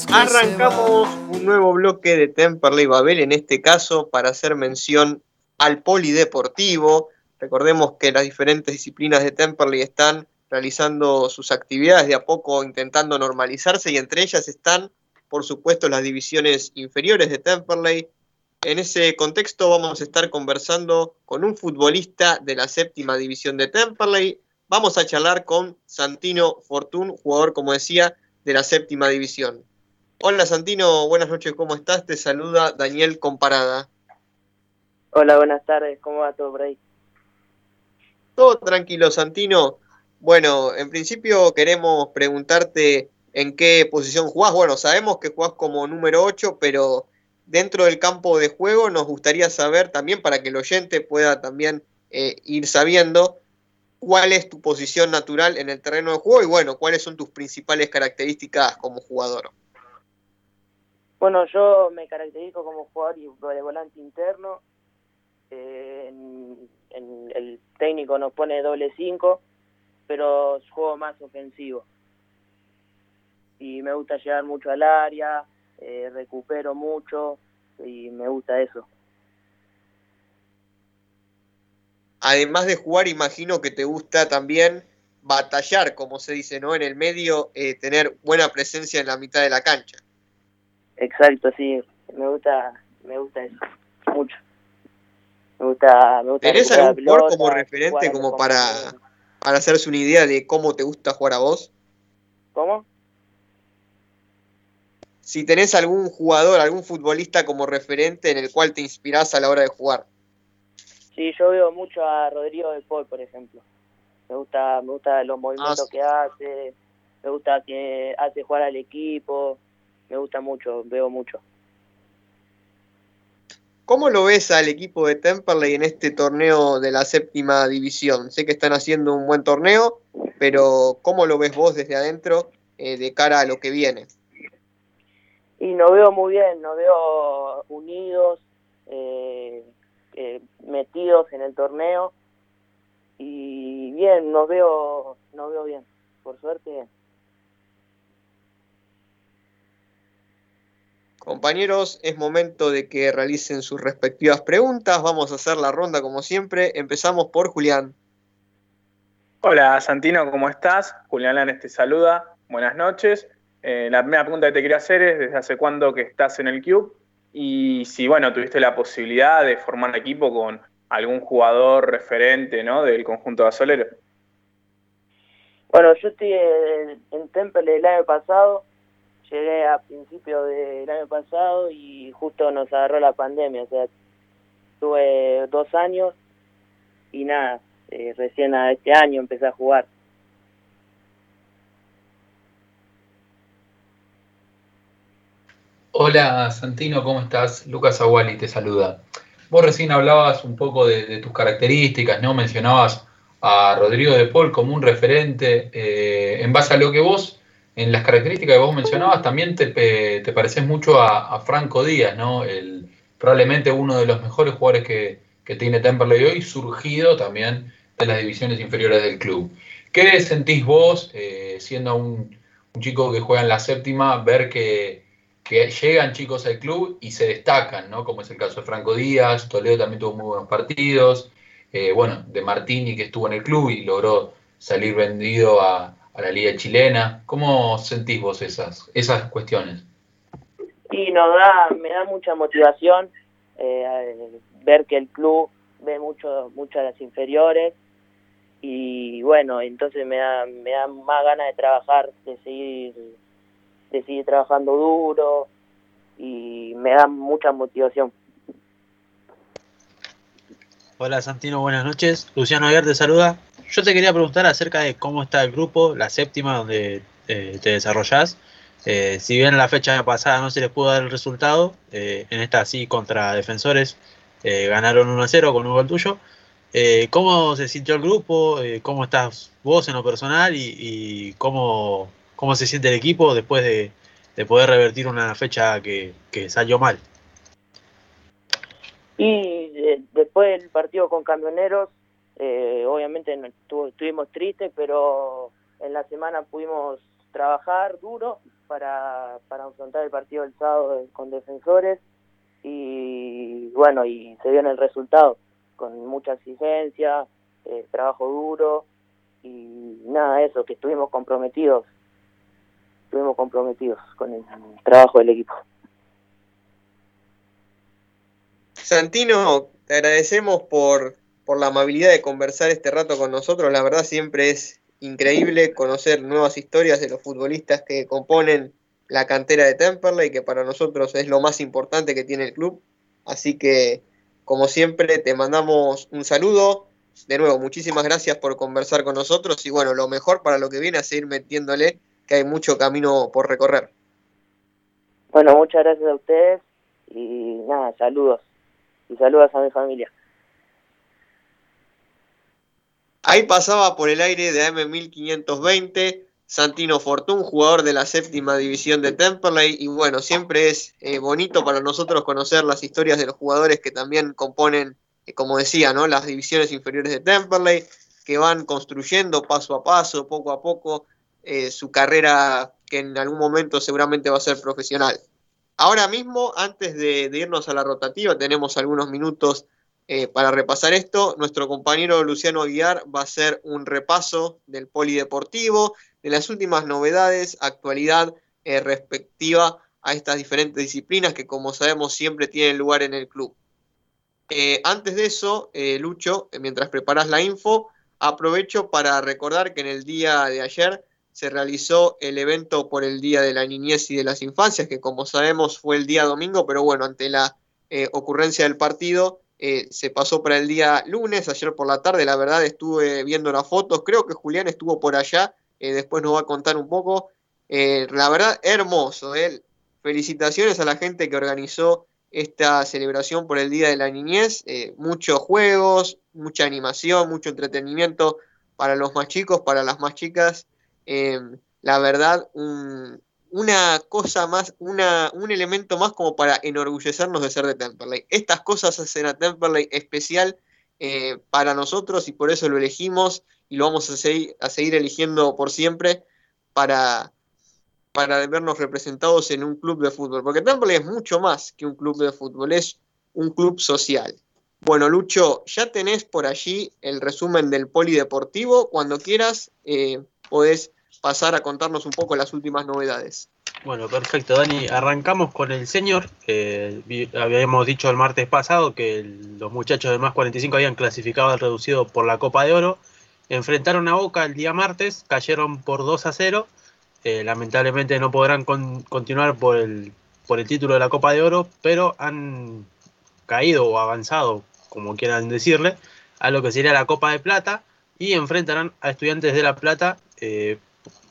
Arrancamos un nuevo bloque de Temperley Babel, en este caso para hacer mención al polideportivo. Recordemos que las diferentes disciplinas de Temperley están realizando sus actividades de a poco intentando normalizarse y entre ellas están, por supuesto, las divisiones inferiores de Temperley. En ese contexto vamos a estar conversando con un futbolista de la séptima división de Temperley. Vamos a charlar con Santino Fortún, jugador, como decía, de la séptima división. Hola Santino, buenas noches, ¿cómo estás? Te saluda Daniel Comparada. Hola, buenas tardes, ¿cómo va todo por ahí? Todo tranquilo, Santino. Bueno, en principio queremos preguntarte en qué posición jugás. Bueno, sabemos que jugás como número 8, pero dentro del campo de juego nos gustaría saber también para que el oyente pueda también eh, ir sabiendo cuál es tu posición natural en el terreno de juego y bueno, cuáles son tus principales características como jugador. Bueno, yo me caracterizo como jugador de volante interno. Eh, en- el técnico nos pone doble 5, pero juego más ofensivo. Y me gusta llegar mucho al área, eh, recupero mucho y me gusta eso. Además de jugar, imagino que te gusta también batallar, como se dice, ¿no? En el medio, eh, tener buena presencia en la mitad de la cancha. Exacto, sí, me gusta, me gusta eso, mucho. Me gusta, me gusta ¿Tenés algún jugador como referente como para, para hacerse una idea de cómo te gusta jugar a vos? ¿Cómo? Si tenés algún jugador, algún futbolista como referente en el cual te inspirás a la hora de jugar. Sí, yo veo mucho a Rodrigo de Paul, por ejemplo. Me gusta, me gusta los movimientos sí. que hace, me gusta que hace jugar al equipo, me gusta mucho, veo mucho. ¿Cómo lo ves al equipo de Temperley en este torneo de la séptima división? Sé que están haciendo un buen torneo, pero ¿cómo lo ves vos desde adentro eh, de cara a lo que viene? Y nos veo muy bien, nos veo unidos, eh, eh, metidos en el torneo y bien, nos veo, nos veo bien, por suerte bien. Compañeros, es momento de que realicen sus respectivas preguntas. Vamos a hacer la ronda como siempre. Empezamos por Julián. Hola Santino, ¿cómo estás? Julián Lanes te saluda, buenas noches. Eh, la primera pregunta que te quería hacer es desde hace cuándo que estás en el Cube y si bueno, tuviste la posibilidad de formar equipo con algún jugador referente ¿no? del conjunto gasolero. Bueno, yo estoy en, en Temple el año pasado, llegué a principios del año pasado y justo nos agarró la pandemia, o sea, tuve dos años y nada, eh, recién a este año empecé a jugar. Hola Santino, ¿cómo estás? Lucas Aguali te saluda. Vos recién hablabas un poco de, tus características, ¿no? Mencionabas a Rodrigo de Paul como un referente. eh, en base a lo que vos, en las características que vos mencionabas, también te, pe- te pareces mucho a, Franco Díaz, ¿no? El, probablemente uno de los mejores jugadores que, que tiene Temperley hoy, surgido también de las divisiones inferiores del club. ¿Qué sentís vos, eh, siendo un chico que juega en la séptima, ver que, que llegan chicos al club y se destacan, ¿no? Como es el caso de Franco Díaz, Toledo también tuvo muy buenos partidos, eh, bueno, de Martini que estuvo en el club y logró salir vendido a, la liga chilena. ¿Cómo sentís vos esas, esas cuestiones? Y nos da, me da mucha motivación eh, ver que el club ve mucho, a las inferiores y bueno, entonces me da, me da más ganas de trabajar, de seguir, de seguir trabajando duro y me da mucha motivación. Hola Santino, buenas noches. Luciano Aguiar te saluda. Yo te quería preguntar acerca de cómo está el grupo, la séptima donde eh, te desarrollás. Eh, si bien en la fecha pasada no se les pudo dar el resultado, eh, en esta sí contra defensores ganaron 1 a 0 con un gol tuyo. ¿Cómo se sintió el grupo? ¿Cómo estás vos en lo personal? ¿Y, y cómo, cómo se siente el equipo después de, de poder revertir una fecha que, salió mal? Y eh, después del partido con Camioneros, eh, obviamente no estuvo- estuvimos tristes, pero en la semana pudimos trabajar duro para, para afrontar el partido del sábado con defensores. Y bueno, y se vio en el resultado, con mucha exigencia, eh, trabajo duro. Y nada, eso, que estuvimos comprometidos, estuvimos comprometidos con el trabajo del equipo. Santino, te agradecemos por, por la amabilidad de conversar este rato con nosotros. La verdad siempre es increíble conocer nuevas historias de los futbolistas que componen la cantera de Temperley, que para nosotros es lo más importante que tiene el club. Así que, como siempre, te mandamos un saludo. De nuevo, muchísimas gracias por conversar con nosotros y bueno, lo mejor para lo que viene a seguir metiéndole, que hay mucho camino por recorrer. Bueno, muchas gracias a ustedes y nada, saludos. Y saludos a mi familia. Ahí pasaba por el aire de AM1520 Santino Fortún, jugador de la séptima división de Temperley. Y bueno, siempre es eh, bonito para nosotros conocer las historias de los jugadores que también componen, eh, como decía, ¿no? las divisiones inferiores de Temperley, que van construyendo paso a paso, poco a poco, eh, su carrera que en algún momento seguramente va a ser profesional. Ahora mismo, antes de, irnos a la rotativa, tenemos algunos minutos eh, para repasar esto. Nuestro compañero Luciano Aguiar va a hacer un repaso del polideportivo, de las últimas novedades, actualidad eh, respectiva a estas diferentes disciplinas que, como sabemos, siempre tienen lugar en el club. Antes de eso, Lucho, mientras preparas la info, aprovecho para recordar que en el día de ayer se realizó el evento por el Día de la Niñez y de las Infancias, que como sabemos fue el día domingo, pero bueno, ante la eh, ocurrencia del partido, eh, se pasó para el día lunes, ayer por la tarde, la verdad estuve viendo las fotos, creo que Julián estuvo por allá, eh, después nos va a contar un poco. La verdad, hermoso, felicitaciones a la gente que organizó esta celebración por el Día de la Niñez, muchos juegos, mucha animación, mucho entretenimiento para los más chicos, para las más chicas. Eh, la verdad, un, una cosa más, una, un elemento más como para enorgullecernos de ser de Temperley. Estas cosas hacen a Temperley especial eh, para nosotros y por eso lo elegimos y lo vamos a seguir, a seguir eligiendo por siempre para, para vernos representados en un club de fútbol. Porque Temperley es mucho más que un club de fútbol, es un club social. Bueno, Lucho, ya tenés por allí el resumen del polideportivo. Cuando quieras, eh, podés pasar a contarnos un poco las últimas novedades. Bueno, perfecto, Dani. Arrancamos con el señor. Habíamos dicho el martes pasado que los muchachos del más 45 habían clasificado al reducido por la Copa de Oro. Enfrentaron a Boca el día martes, cayeron por 2 a 0. Eh, lamentablemente no podrán con- continuar por el, por el título de la Copa de Oro, pero han caído o avanzado, como quieran decirle, a lo que sería la Copa de Plata y enfrentarán a Estudiantes de La Plata. Eh,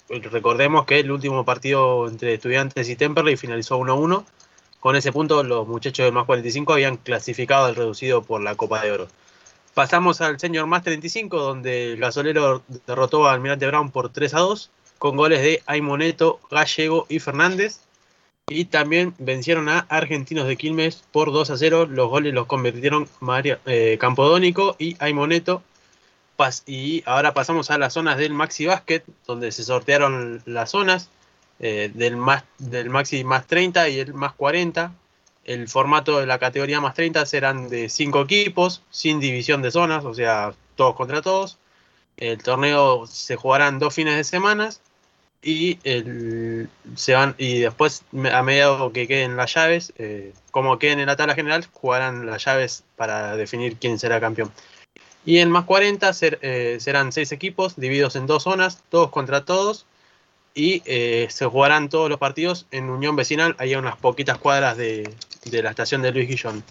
recordemos que el último partido entre Estudiantes y Temperley finalizó 1-1. Con ese punto, los muchachos del más 45 habían clasificado al reducido por la Copa de Oro. Pasamos al Senior más 35, donde el gasolero derrotó a Almirante Brown por 3 a 2, con goles de Aimoneto, Gallego y Fernández. Y también vencieron a Argentinos de Quilmes por 2 a 0. Los goles los convirtieron María, eh, Campodónico y Aimoneto. Y ahora pasamos a las zonas del Maxi Basket, donde se sortearon las zonas eh, del, más, del Maxi más 30 y el más 40. El formato de la categoría más 30 serán de 5 equipos, sin división de zonas, o sea, todos contra todos. El torneo se jugarán dos fines de semana y, el, se van, y después, a medida que queden las llaves, eh, como queden en la tabla general, jugarán las llaves para definir quién será campeón. Y en más 40 eh, serán 6 equipos divididos en dos zonas, todos contra todos. Y eh, se jugarán todos los partidos en Unión Vecinal, ahí a unas poquitas cuadras de, la estación de Luis Guillón.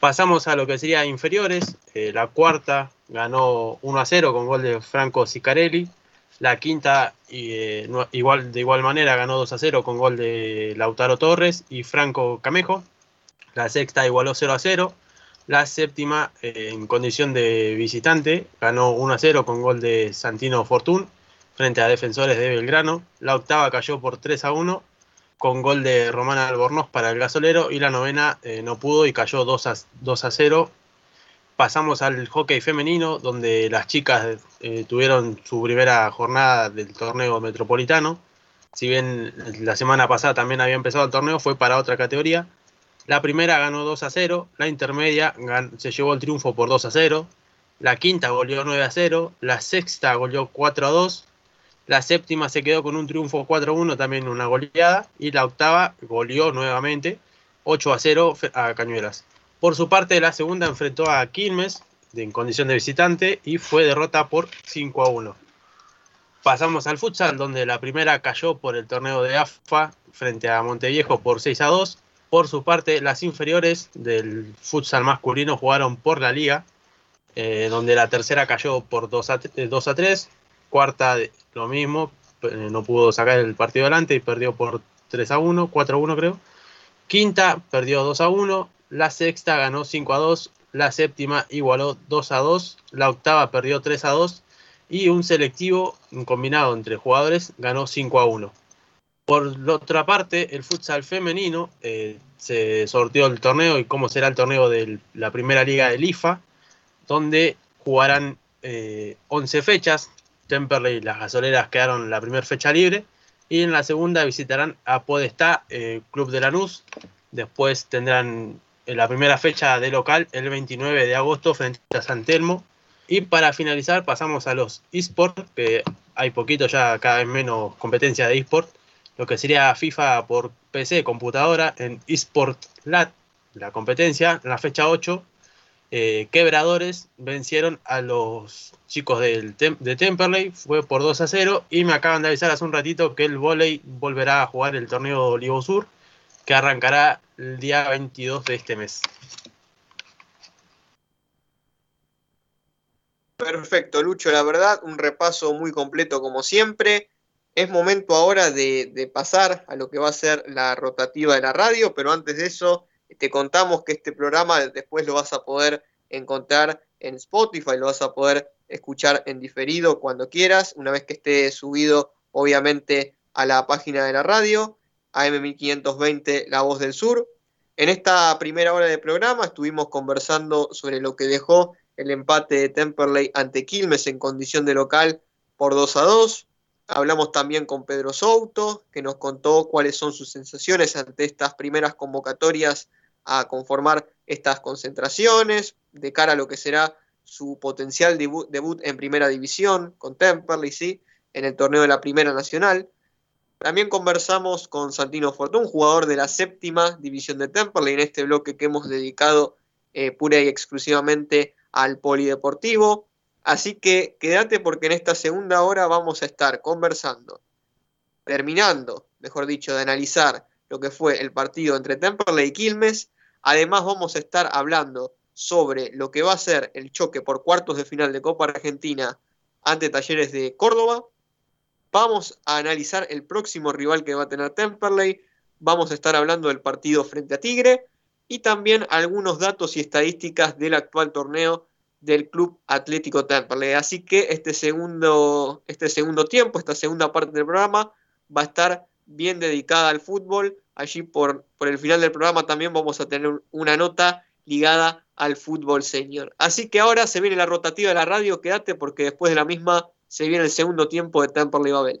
Pasamos a lo que sería inferiores. Eh, la cuarta ganó 1 a 0 con gol de Franco Sicarelli. La quinta, igual, de igual manera, ganó 2 a 0 con gol de Lautaro Torres y Franco Camejo. La sexta igualó 0 a 0. La séptima, eh, en condición de visitante, ganó 1 a 0 con gol de Santino Fortún frente a defensores de Belgrano. La octava cayó por 3 a 1 con gol de Romana Albornoz para el gasolero. Y la novena eh, no pudo y cayó 2 a, 2 a 0. Pasamos al hockey femenino, donde las chicas eh, tuvieron su primera jornada del torneo metropolitano. Si bien la semana pasada también había empezado el torneo, fue para otra categoría. La primera ganó 2 a 0, la intermedia se llevó el triunfo por 2 a 0, la quinta goleó 9 a 0, la sexta goleó 4 a 2, la séptima se quedó con un triunfo 4 a 1, también una goleada, y la octava goleó nuevamente 8 a 0 a Cañuelas. Por su parte, la segunda enfrentó a Quilmes en condición de visitante y fue derrota por 5 a 1. Pasamos al futsal, donde la primera cayó por el torneo de AFA frente a Monteviejo por 6 a 2. Por su parte, las inferiores del futsal masculino jugaron por la liga, eh, donde la tercera cayó por 2 a, 2 a 3, cuarta lo mismo, eh, no pudo sacar el partido adelante y perdió por 3 a 1, 4 a 1 creo. Quinta perdió 2 a 1, la sexta ganó 5 a 2, la séptima igualó 2 a 2, la octava perdió 3 a 2 y un selectivo combinado entre jugadores ganó 5 a 1. Por otra parte, el futsal femenino eh, se sorteó el torneo y cómo será el torneo de la primera liga del IFA, donde jugarán 11 eh, fechas. Temperley y las gasoleras quedaron la primera fecha libre y en la segunda visitarán a Podestá, eh, Club de Lanús. Después tendrán la primera fecha de local el 29 de agosto frente a San Telmo. Y para finalizar pasamos a los esports, que hay poquito ya cada vez menos competencia de esports lo que sería FIFA por PC, computadora, en eSport Lat, la competencia, en la fecha 8, eh, Quebradores vencieron a los chicos del de Temperley, fue por 2 a 0, y me acaban de avisar hace un ratito que el volei volverá a jugar el torneo Ligo Sur, que arrancará el día 22 de este mes. Perfecto, Lucho, la verdad, un repaso muy completo como siempre es momento ahora de, pasar a lo que va a ser la rotativa de la radio, pero antes de eso te contamos que este programa después lo vas a poder encontrar en Spotify, lo vas a poder escuchar en diferido cuando quieras, una vez que esté subido obviamente a la página de la radio, AM1520 La Voz del Sur. En esta primera hora de programa estuvimos conversando sobre lo que dejó el empate de Temperley ante Quilmes en condición de local por 2 a 2. Hablamos también con Pedro Souto, que nos contó cuáles son sus sensaciones ante estas primeras convocatorias a conformar estas concentraciones, de cara a lo que será su potencial debut, en primera división con Temperley, ¿sí? en el torneo de la Primera Nacional. También conversamos con Santino Fortún, jugador de la séptima división de Temperley, en este bloque que hemos dedicado eh, pura y exclusivamente al polideportivo. Así que quédate porque en esta segunda hora vamos a estar conversando, terminando, mejor dicho, de analizar lo que fue el partido entre Temperley y Quilmes. Además vamos a estar hablando sobre lo que va a ser el choque por cuartos de final de Copa Argentina ante Talleres de Córdoba. Vamos a analizar el próximo rival que va a tener Temperley. Vamos a estar hablando del partido frente a Tigre y también algunos datos y estadísticas del actual torneo del Club Atlético Temperley. Así que este segundo, este segundo tiempo, esta segunda parte del programa va a estar bien dedicada al fútbol. Allí por, por el final del programa también vamos a tener una nota ligada al fútbol senior. Así que ahora se viene la rotativa de la radio, quédate porque después de la misma se viene el segundo tiempo de Temperley Babel.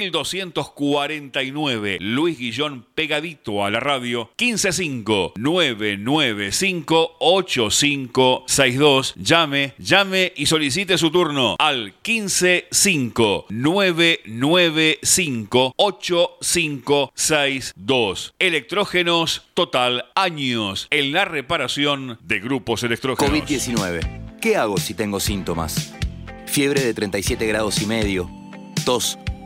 1249. Luis Guillón pegadito a la radio. 155 995 8562. Llame, llame y solicite su turno al 155 995 8562. Electrógenos Total. Años en la reparación de grupos electrógenos. COVID-19. ¿Qué hago si tengo síntomas? Fiebre de 37 grados y medio, tos,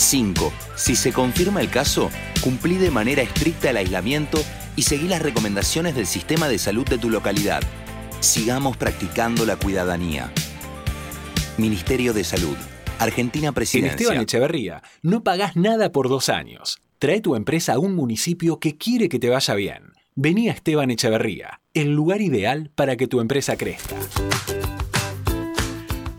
5. Si se confirma el caso, cumplí de manera estricta el aislamiento y seguí las recomendaciones del sistema de salud de tu localidad. Sigamos practicando la cuidadanía. Ministerio de Salud. Argentina En Presidencia. Esteban Echeverría, no pagás nada por dos años. Trae tu empresa a un municipio que quiere que te vaya bien. Vení a Esteban Echeverría, el lugar ideal para que tu empresa crezca.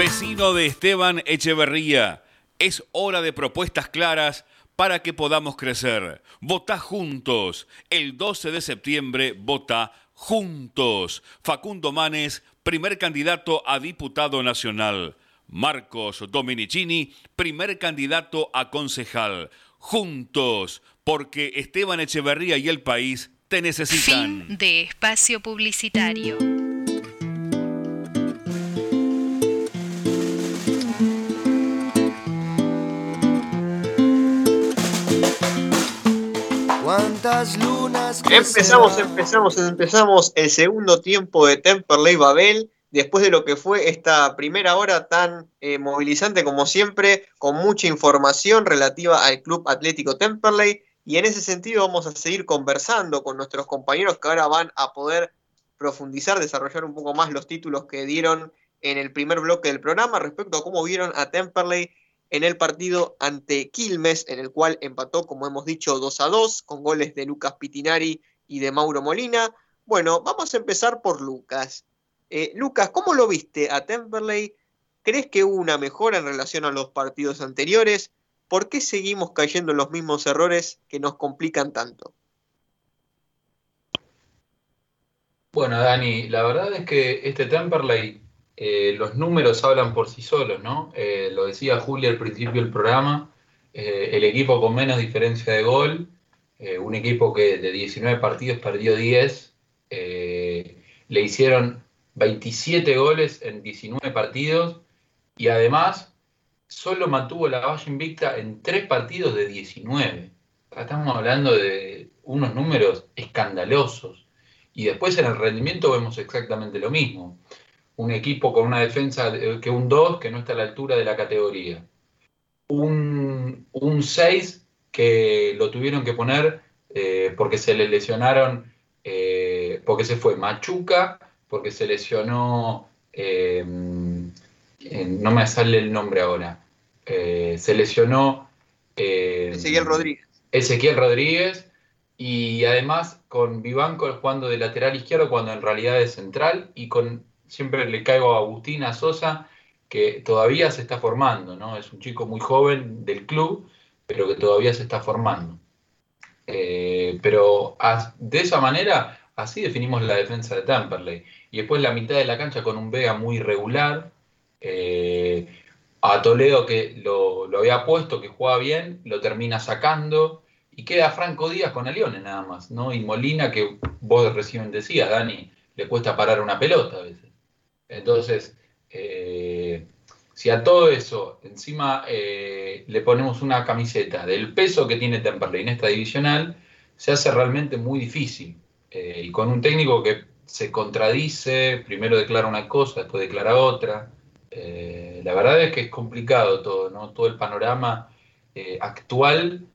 Vecino de Esteban Echeverría, es hora de propuestas claras para que podamos crecer. Vota juntos. El 12 de septiembre vota juntos. Facundo Manes, primer candidato a diputado nacional. Marcos Dominicini, primer candidato a concejal. Juntos, porque Esteban Echeverría y el país te necesitan. Fin de espacio publicitario. Empezamos, empezamos, empezamos el segundo tiempo de Temperley Babel. Después de lo que fue esta primera hora tan eh, movilizante como siempre, con mucha información relativa al Club Atlético Temperley. Y en ese sentido vamos a seguir conversando con nuestros compañeros que ahora van a poder profundizar, desarrollar un poco más los títulos que dieron en el primer bloque del programa respecto a cómo vieron a Temperley en el partido ante Quilmes, en el cual empató, como hemos dicho, 2 a 2, con goles de Lucas Pitinari y de Mauro Molina. Bueno, vamos a empezar por Lucas. Eh, Lucas, ¿cómo lo viste a Temperley? ¿Crees que hubo una mejora en relación a los partidos anteriores? ¿Por qué seguimos cayendo en los mismos errores que nos complican tanto? Bueno, Dani, la verdad es que este Temperley, eh, los números hablan por sí solos, ¿no? Eh, lo decía Julia al principio del programa, eh, el equipo con menos diferencia de gol, un equipo que de 19 partidos perdió 10, le hicieron 27 goles en 19 partidos y además solo mantuvo la valla invicta en 3 partidos de 19. Estamos hablando de unos números escandalosos. Y después en el rendimiento vemos exactamente lo mismo. Un equipo con una defensa que un 2 que no está a la altura de la categoría. Un, 6 que lo tuvieron que poner eh, porque se le lesionaron, eh, porque se fue Machuca, porque se lesionó, eh, no me sale el nombre ahora, se lesionó... Ezequiel Rodríguez. Ezequiel Rodríguez y además con Vivanco jugando de lateral izquierdo cuando en realidad es central y con siempre le caigo a Agustina Sosa que todavía se está formando, ¿no? Es un chico muy joven del club, pero que todavía se está formando. Eh, pero de esa manera, así definimos la defensa de Temperley. Y después la mitad de la cancha con un Vega muy regular. Eh, a Toledo que lo, lo, había puesto, que jugaba bien, lo termina sacando y queda Franco Díaz con Alione nada más, ¿no? Y Molina, que vos recién decías, Dani, le cuesta parar una pelota a veces. Entonces, eh, si a todo eso encima eh, le ponemos una camiseta del peso que tiene Temperley en esta divisional, se hace realmente muy difícil. Eh, y con un técnico que se contradice, primero declara una cosa, después declara otra. la verdad es que es complicado todo, ¿no? Todo el panorama actual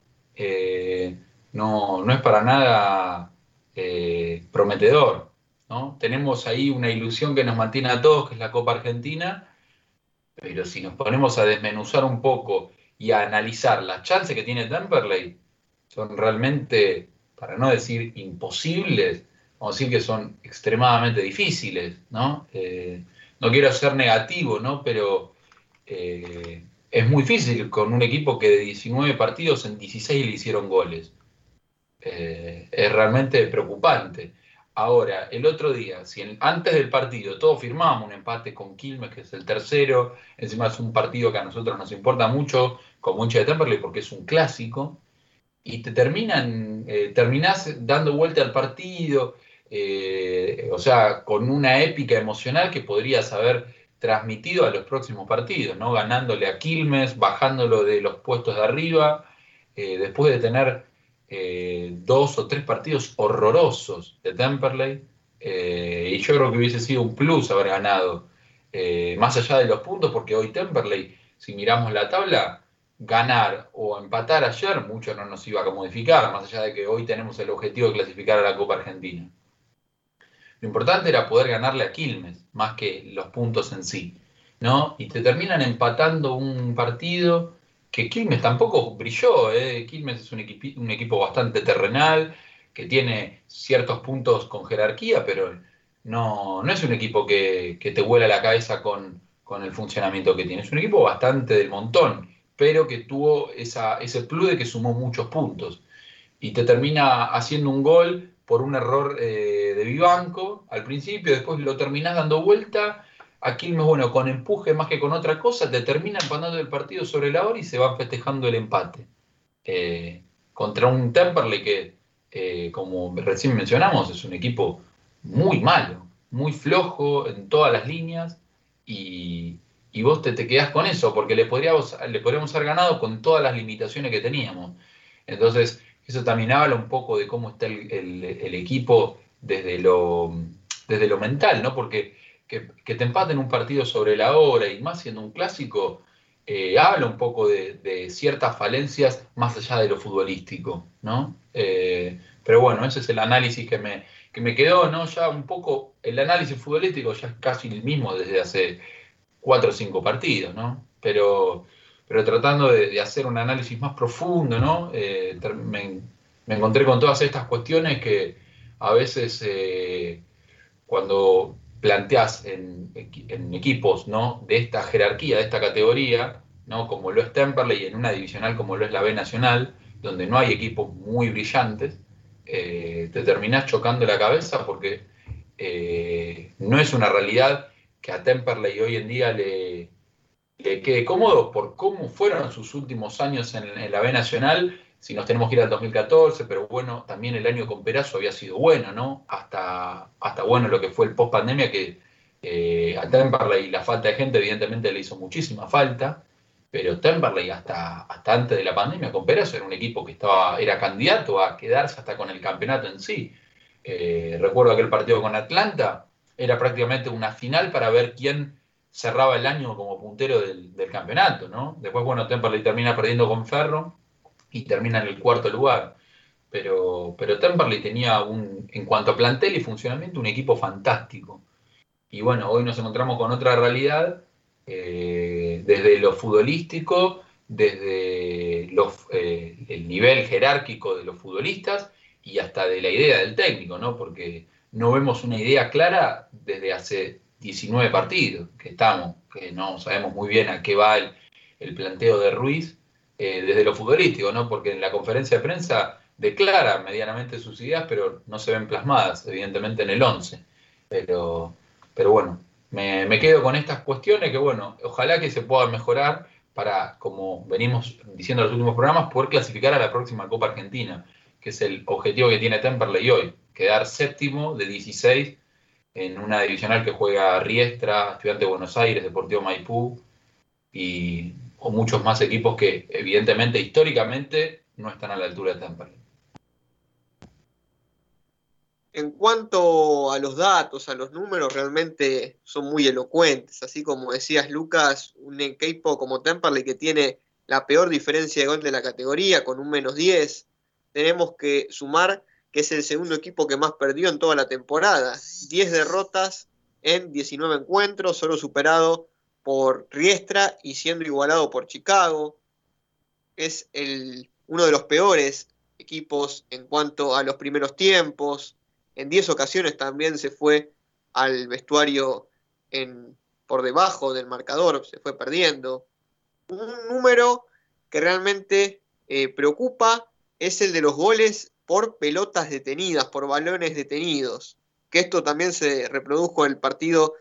no, no, es para nada prometedor. Tenemos ahí una ilusión que nos mantiene a todos, que es la Copa Argentina, pero si nos ponemos a desmenuzar un poco y a analizar las chances que tiene Temperley, son realmente, para no decir imposibles, vamos a decir que son extremadamente difíciles, ¿no? Eh, no quiero ser negativo, ¿no? Pero es muy difícil con un equipo que de 19 partidos en 16 le hicieron goles. Eh, es realmente preocupante. Ahora, el otro día, si antes del partido todos firmábamos un empate con Quilmes, que es el tercero, encima es un partido que a nosotros nos importa mucho, como hincha de Temperley, porque es un clásico, y te terminan, eh, terminás dando vuelta al partido, eh, o sea, con una épica emocional que podrías haber transmitido a los próximos partidos, ¿no? Ganándole a Quilmes, bajándolo de los puestos de arriba, eh, después de tener eh, dos o tres partidos horrorosos de Temperley, eh, y yo creo que hubiese sido un plus haber ganado, más allá de los puntos, porque hoy Temperley, si miramos la tabla, ganar o empatar ayer, mucho no nos iba a modificar, más allá de que hoy tenemos el objetivo de clasificar a la Copa Argentina. Lo importante era poder ganarle a Quilmes, más que los puntos en sí. ¿no? Y te terminan empatando un partido que Quilmes tampoco brilló. ¿eh? Quilmes es un, un equipo bastante terrenal, que tiene ciertos puntos con jerarquía, pero no, no es un equipo que, te vuela la cabeza con, el funcionamiento que tiene. Es un equipo bastante del montón, pero que tuvo esa, ese plus de que sumó muchos puntos. Y te termina haciendo un gol por un error eh, de Vivanco al principio, después lo terminás dando vuelta. Aquí, bueno, con empuje más que con otra cosa, te termina empatando el partido sobre la hora y se van festejando el empate. Eh, contra un Temperley que, eh, como recién mencionamos, es un equipo muy malo, muy flojo en todas las líneas y, vos te, te quedás con eso, porque le podríamos, haber ganado con todas las limitaciones que teníamos. Entonces, eso también habla un poco de cómo está el, equipo desde lo, desde lo mental, ¿no? Porque que, te empaten un partido sobre la hora y más siendo un clásico, eh, habla un poco de, ciertas falencias más allá de lo futbolístico, ¿no? Eh, pero bueno, ese es el análisis que me, que me quedó, ¿no? Ya un poco, el análisis futbolístico ya es casi el mismo desde hace cuatro o cinco partidos, ¿no? Pero, pero tratando de, de hacer un análisis más profundo, ¿no? Eh, me, me, encontré con todas estas cuestiones que a veces eh, cuando planteas en, equipos, ¿no? De esta jerarquía, de esta categoría, ¿no? Como lo es Temperley en una divisional como lo es la B Nacional, donde no hay equipos muy brillantes, eh, te terminás chocando la cabeza porque eh, no es una realidad que a Temperley hoy en día le, le, quede cómodo por cómo fueron sus últimos años en, en, la B Nacional, si nos tenemos que ir al 2014, pero bueno, también el año con Perazo había sido bueno, ¿no? Hasta, hasta bueno lo que fue el post pandemia, que eh, a Temperley la falta de gente evidentemente le hizo muchísima falta pero Temperley hasta, hasta antes de la pandemia con Perazo era un equipo que estaba, era candidato a quedarse hasta con el campeonato en sí. Eh, recuerdo aquel partido con Atlanta, era prácticamente una final para ver quién cerraba el año como puntero del, del campeonato, ¿no? Después, bueno, Temperley termina perdiendo con Ferro y termina en el cuarto lugar. Pero, pero Temperley tenía un, en cuanto a plantel y funcionamiento, un equipo fantástico. Y bueno, hoy nos encontramos con otra realidad eh, desde lo futbolístico, desde los, eh, el nivel jerárquico de los futbolistas y hasta de la idea del técnico, ¿no? Porque no vemos una idea clara desde hace 19 partidos que estamos, que no sabemos muy bien a qué va el, el planteo de Ruiz eh, desde lo futbolístico, ¿no? Porque en la conferencia de prensa declara medianamente sus ideas, pero no se ven plasmadas, evidentemente, en el 11. Pero, pero bueno, me, me, quedo con estas cuestiones que, bueno, ojalá que se puedan mejorar para, como venimos diciendo en los últimos programas, poder clasificar a la próxima Copa Argentina, que es el objetivo que tiene Temperley hoy, quedar séptimo de 16 en una divisional que juega Riestra, Estudiante de Buenos Aires, Deportivo Maipú y o muchos más equipos que evidentemente históricamente no están a la altura de Temperley. En cuanto a los datos, a los números, realmente son muy elocuentes. Así como decías, Lucas, un equipo como Temperley que tiene la peor diferencia de gol de la categoría, con un menos 10. Tenemos que sumar que es el segundo equipo que más perdió en toda la temporada. 10 derrotas en 19 encuentros, solo superado por Riestra y siendo igualado por Chicago. Es el, uno de los peores equipos en cuanto a los primeros tiempos, en 10 ocasiones también se fue al vestuario en, por debajo del marcador, se fue perdiendo. Un número que realmente eh, preocupa es el de los goles por pelotas detenidas, por balones detenidos, que esto también se reprodujo en el partido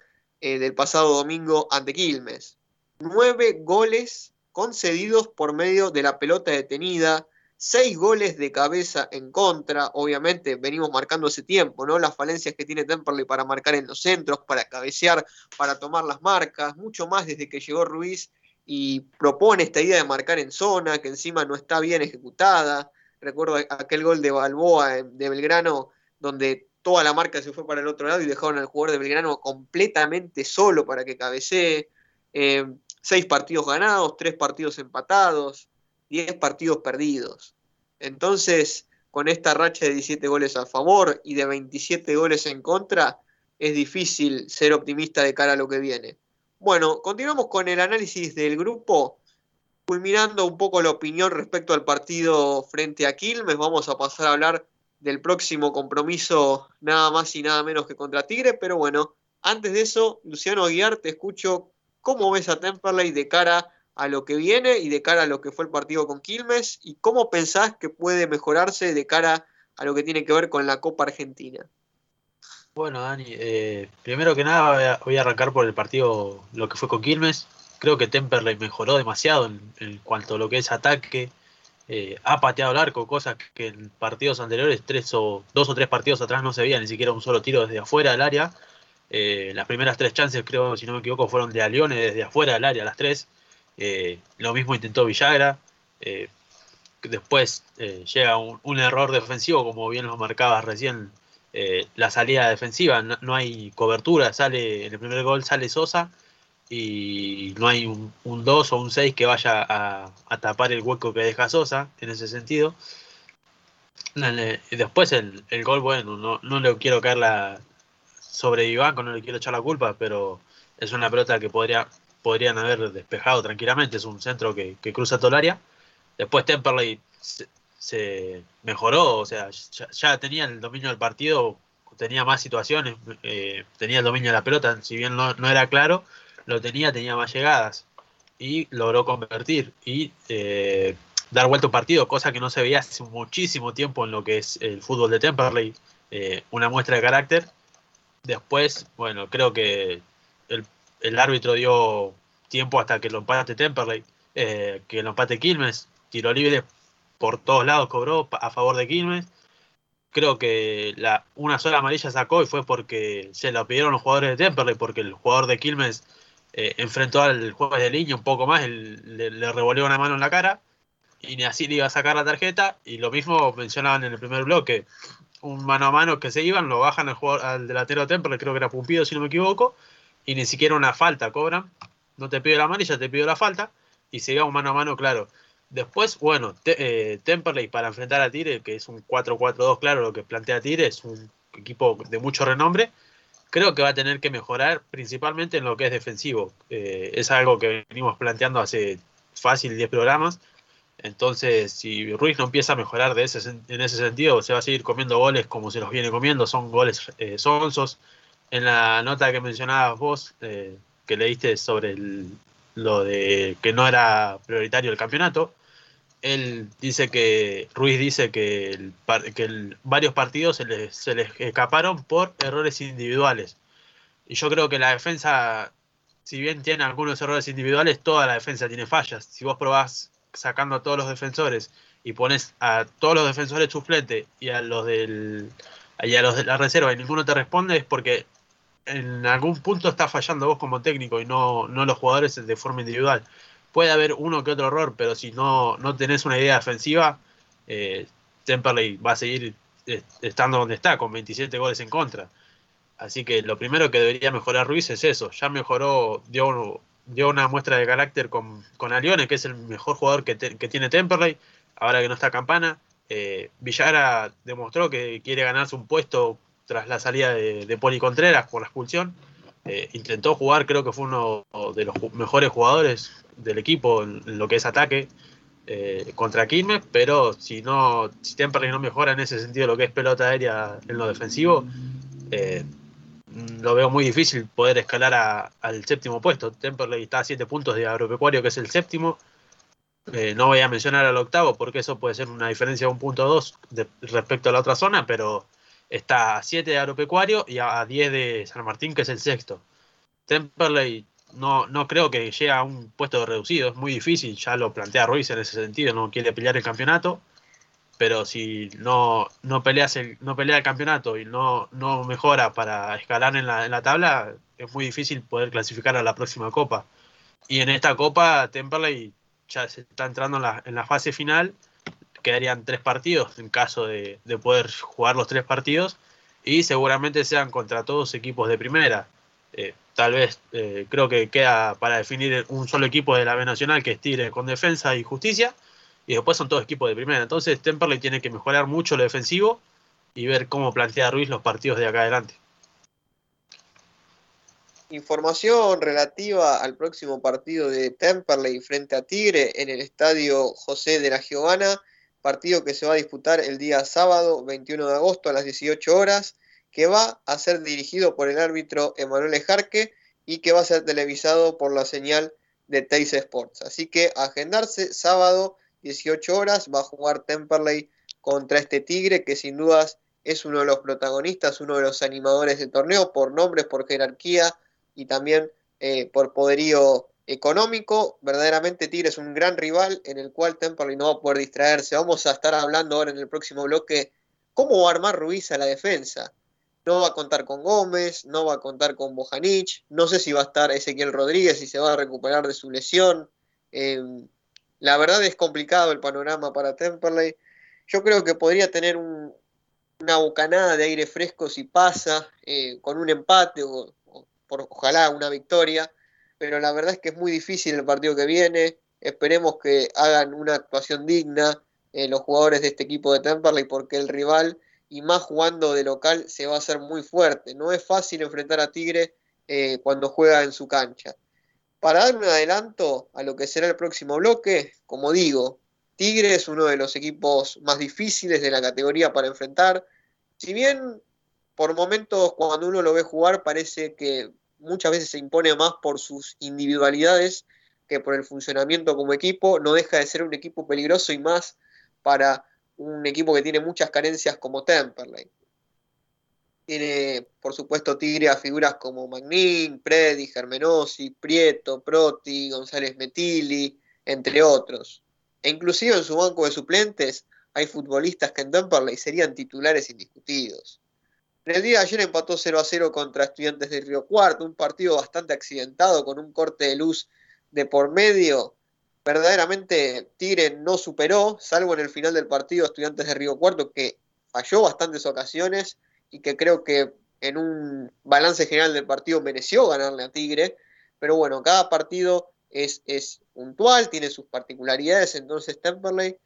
eh, del pasado domingo ante Quilmes. Nueve goles concedidos por medio de la pelota detenida, seis goles de cabeza en contra, obviamente venimos marcando ese tiempo, ¿no? Las falencias que tiene Temperley para marcar en los centros, para cabecear, para tomar las marcas, mucho más desde que llegó Ruiz y propone esta idea de marcar en zona, que encima no está bien ejecutada. Recuerdo aquel gol de Balboa de Belgrano, donde toda la marca se fue para el otro lado y dejaron al jugador de Belgrano completamente solo para que cabecee. Eh, seis partidos ganados, tres partidos empatados, 10 partidos perdidos. Entonces, con esta racha de 17 goles a favor y de 27 goles en contra, es difícil ser optimista de cara a lo que viene. Bueno, continuamos con el análisis del grupo. Culminando un poco la opinión respecto al partido frente a Quilmes, vamos a pasar a hablar del próximo compromiso nada más y nada menos que contra Tigre, pero bueno, antes de eso, Luciano Aguiar, te escucho cómo ves a Temperley de cara a lo que viene y de cara a lo que fue el partido con Quilmes y cómo pensás que puede mejorarse de cara a lo que tiene que ver con la Copa Argentina. Bueno, Dani, eh, primero que nada voy a, arrancar por el partido, lo que fue con Quilmes. Creo que Temperley mejoró demasiado en cuanto a lo que es ataque. Eh, ha pateado el arco, cosas que en partidos anteriores, tres o dos o tres partidos atrás no se veía ni siquiera un solo tiro desde afuera del área. Eh, las primeras tres chances, creo, si no me equivoco, fueron de Alione desde afuera del área, las tres. Eh, lo mismo intentó Villagra. Después llega un, un, error defensivo, como bien lo marcabas recién, la salida defensiva. No, no, hay cobertura, sale en el primer gol sale Sosa y no hay un, 2 o un 6 que vaya a, tapar el hueco que deja Sosa en ese sentido. Después el, el gol, bueno, no, no le quiero caer la sobre Ivanco, no le quiero echar la culpa, pero es una pelota que podría, podrían haber despejado tranquilamente, es un centro que, cruza todo el área. Después Temperley se, se mejoró, o sea, ya, ya tenía el dominio del partido, tenía más situaciones, eh, tenía el dominio de la pelota, si bien no, no era claro, lo tenía, tenía más llegadas y logró convertir y eh, dar vuelta un partido, cosa que no se veía hace muchísimo tiempo en lo que es el fútbol de Temperley, eh, una muestra de carácter. Después, bueno, creo que el, el árbitro dio tiempo hasta que lo empate Temperley, eh, que lo empate Quilmes, tiro libre por todos lados cobró a favor de Quilmes. Creo que la, una sola amarilla sacó y fue porque se lo pidieron los jugadores de Temperley, porque el jugador de Quilmes eh, enfrentó al juez de línea un poco más, le, revolvió una mano en la cara y ni así le iba a sacar la tarjeta. Y lo mismo mencionaban en el primer bloque, un mano a mano que se iban, lo bajan al, jugador, al delantero de Temperley, creo que era Pumpido si no me equivoco, y ni siquiera una falta cobran. No te pido la amarilla, te pido la falta. Y se iba un mano a mano claro. Después, bueno, te, eh, Temperley para enfrentar a Tigre, que es un 4-4-2, claro, lo que plantea Tigre, es un equipo de mucho renombre. Creo que va a tener que mejorar principalmente en lo que es defensivo. Eh, es algo que venimos planteando hace fácil 10 programas. Entonces, si Ruiz no empieza a mejorar de ese, en ese sentido, se va a seguir comiendo goles como se los viene comiendo. Son goles eh. En la nota que mencionabas vos, eh, que leíste sobre lo de que no era prioritario el campeonato, él dice que, Ruiz dice que, el, que varios partidos se les, se les escaparon por errores individuales. Y yo creo que la defensa, si bien tiene algunos errores individuales, toda la defensa tiene fallas. Si vos probás sacando a todos los defensores y pones a todos los defensores suplentes y a los del a los de la reserva y ninguno te responde es porque en algún punto está fallando vos como técnico y no, no los jugadores de forma individual. Puede haber uno que otro error, pero si no, no tenés una idea defensiva, eh, Temperley va a seguir estando donde está, con 27 goles en contra. Así que lo primero que debería mejorar Ruiz es eso. Ya mejoró, dio, dio una muestra de carácter con, con Alione, que es el mejor jugador que, que tiene Temperley, ahora que no está Campana. Eh, Villara demostró que quiere ganarse un puesto tras la salida de, de Poli Contreras por la expulsión. Eh, intentó jugar, creo que fue uno de los mejores jugadores del equipo en, lo que es ataque eh, contra Quilmes, pero si no, si Temperley no mejora en ese sentido lo que es pelota aérea en lo defensivo, eh, lo veo muy difícil poder escalar a, al séptimo puesto. Temperley está a 7 puntos de Agropecuario, que es el séptimo. No voy a mencionar al octavo porque eso puede ser una diferencia de un punto dos respecto a la otra zona, pero está a 7 de Agropecuario y a 10 de San Martín, que es el sexto. Temperley no, no creo que llegue a un puesto reducido, es muy difícil, ya lo plantea Ruiz en ese sentido, no quiere pelear el campeonato, pero si no, no, peleas el, no pelea el campeonato y no, no mejora para escalar en la, en la tabla, es muy difícil poder clasificar a la próxima copa. Y en esta copa, Temperley ya se está entrando en la, en la fase final, quedarían tres partidos en caso de, de poder jugar los tres partidos, y seguramente sean contra todos equipos de primera. Eh, tal vez eh, creo que queda para definir un solo equipo de la B Nacional que es Tigre con defensa y justicia y después son todos equipos de primera. Entonces Temperley tiene que mejorar mucho lo defensivo y ver cómo plantea Ruiz los partidos de acá adelante. Información relativa al próximo partido de Temperley frente a Tigre en el estadio José de la Giovana, partido que se va a disputar el día sábado 21 de agosto a las 18 horas, que va a ser dirigido por el árbitro Emanuel Jarque y que va a ser televisado por la señal de Teis Sports. Así que agendarse sábado 18 horas va a jugar Temperley contra este Tigre que sin dudas es uno de los protagonistas, uno de los animadores del torneo por nombres, por jerarquía y también eh, por poderío económico. Verdaderamente Tigre es un gran rival en el cual Temperley no va a poder distraerse. Vamos a estar hablando ahora en el próximo bloque cómo va a armar Ruiz a la defensa. No va a contar con Gómez, no va a contar con Bojanic, no sé si va a estar Ezequiel Rodríguez, si se va a recuperar de su lesión. Eh, la verdad es complicado el panorama para Temperley. Yo creo que podría tener un, una bocanada de aire fresco si pasa, eh, con un empate o, o por, ojalá una victoria, pero la verdad es que es muy difícil el partido que viene. Esperemos que hagan una actuación digna, eh, los jugadores de este equipo de Temperley porque el rival, y más jugando de local, se va a hacer muy fuerte. No es fácil enfrentar a Tigre eh, cuando juega en su cancha. Para dar un adelanto a lo que será el próximo bloque, como digo, Tigre es uno de los equipos más difíciles de la categoría para enfrentar. Si bien por momentos cuando uno lo ve jugar parece que muchas veces se impone más por sus individualidades que por el funcionamiento como equipo, no deja de ser un equipo peligroso y más para un equipo que tiene muchas carencias como Temperley. Tiene, por supuesto, Tigre a figuras como Magnin, Predi, Germenosi, Prieto, Proti, González Metilli, entre otros. E inclusive en su banco de suplentes hay futbolistas que en Temperley serían titulares indiscutidos. En el día de ayer empató 0 a 0 contra Estudiantes de Río Cuarto, un partido bastante accidentado con un corte de luz de por medio. Verdaderamente Tigre no superó, salvo en el final del partido Estudiantes de Río Cuarto, que falló bastantes ocasiones y que creo que en un balance general del partido mereció ganarle a Tigre. Pero bueno, cada partido es, puntual, tiene sus particularidades, entonces Temperley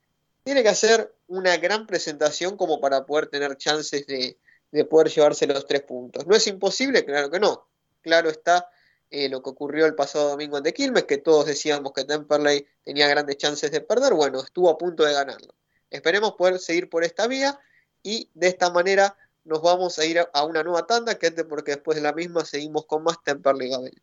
tiene que hacer una gran presentación como para poder tener chances de, de poder llevarse los tres puntos. ¿No es imposible? Claro que no. Claro está eh, lo que ocurrió el pasado domingo en Quilmes, que todos decíamos que Temperley tenía grandes chances de perder. Bueno, estuvo a punto de ganarlo. Esperemos poder seguir por esta vía y de esta manera nos vamos a ir a una nueva tanda, que porque después de la misma seguimos con más Temperley Gabel.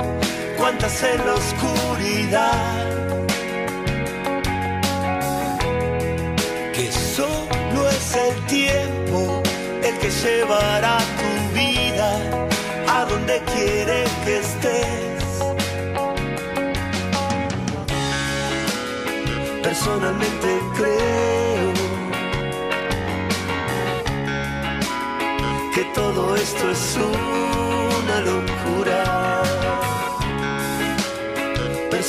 ¿Cuántas en la oscuridad? Que solo es el tiempo el que llevará tu vida a donde quiere que estés. Personalmente creo que todo esto es una locura.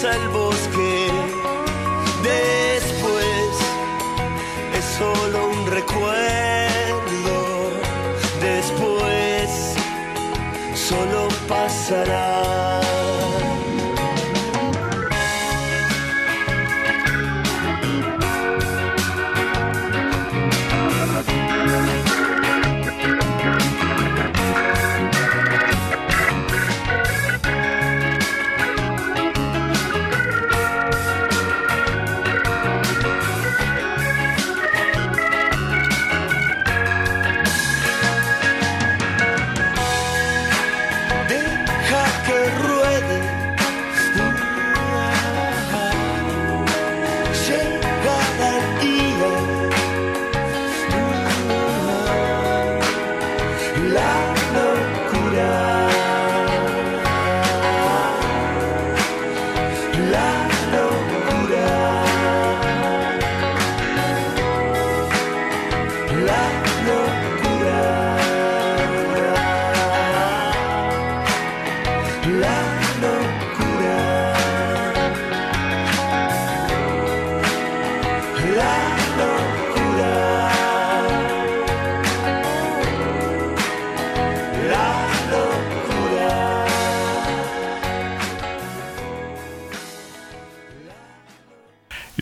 atraviesa el bosque. Después es solo un recuerdo. Después solo pasará.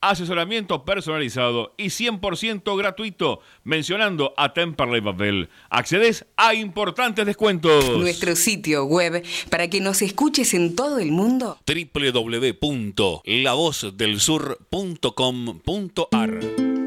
asesoramiento personalizado y 100% gratuito, mencionando a Temperley Babel. Accedes a importantes descuentos. Nuestro sitio web para que nos escuches en todo el mundo. www.lavozdelsur.com.ar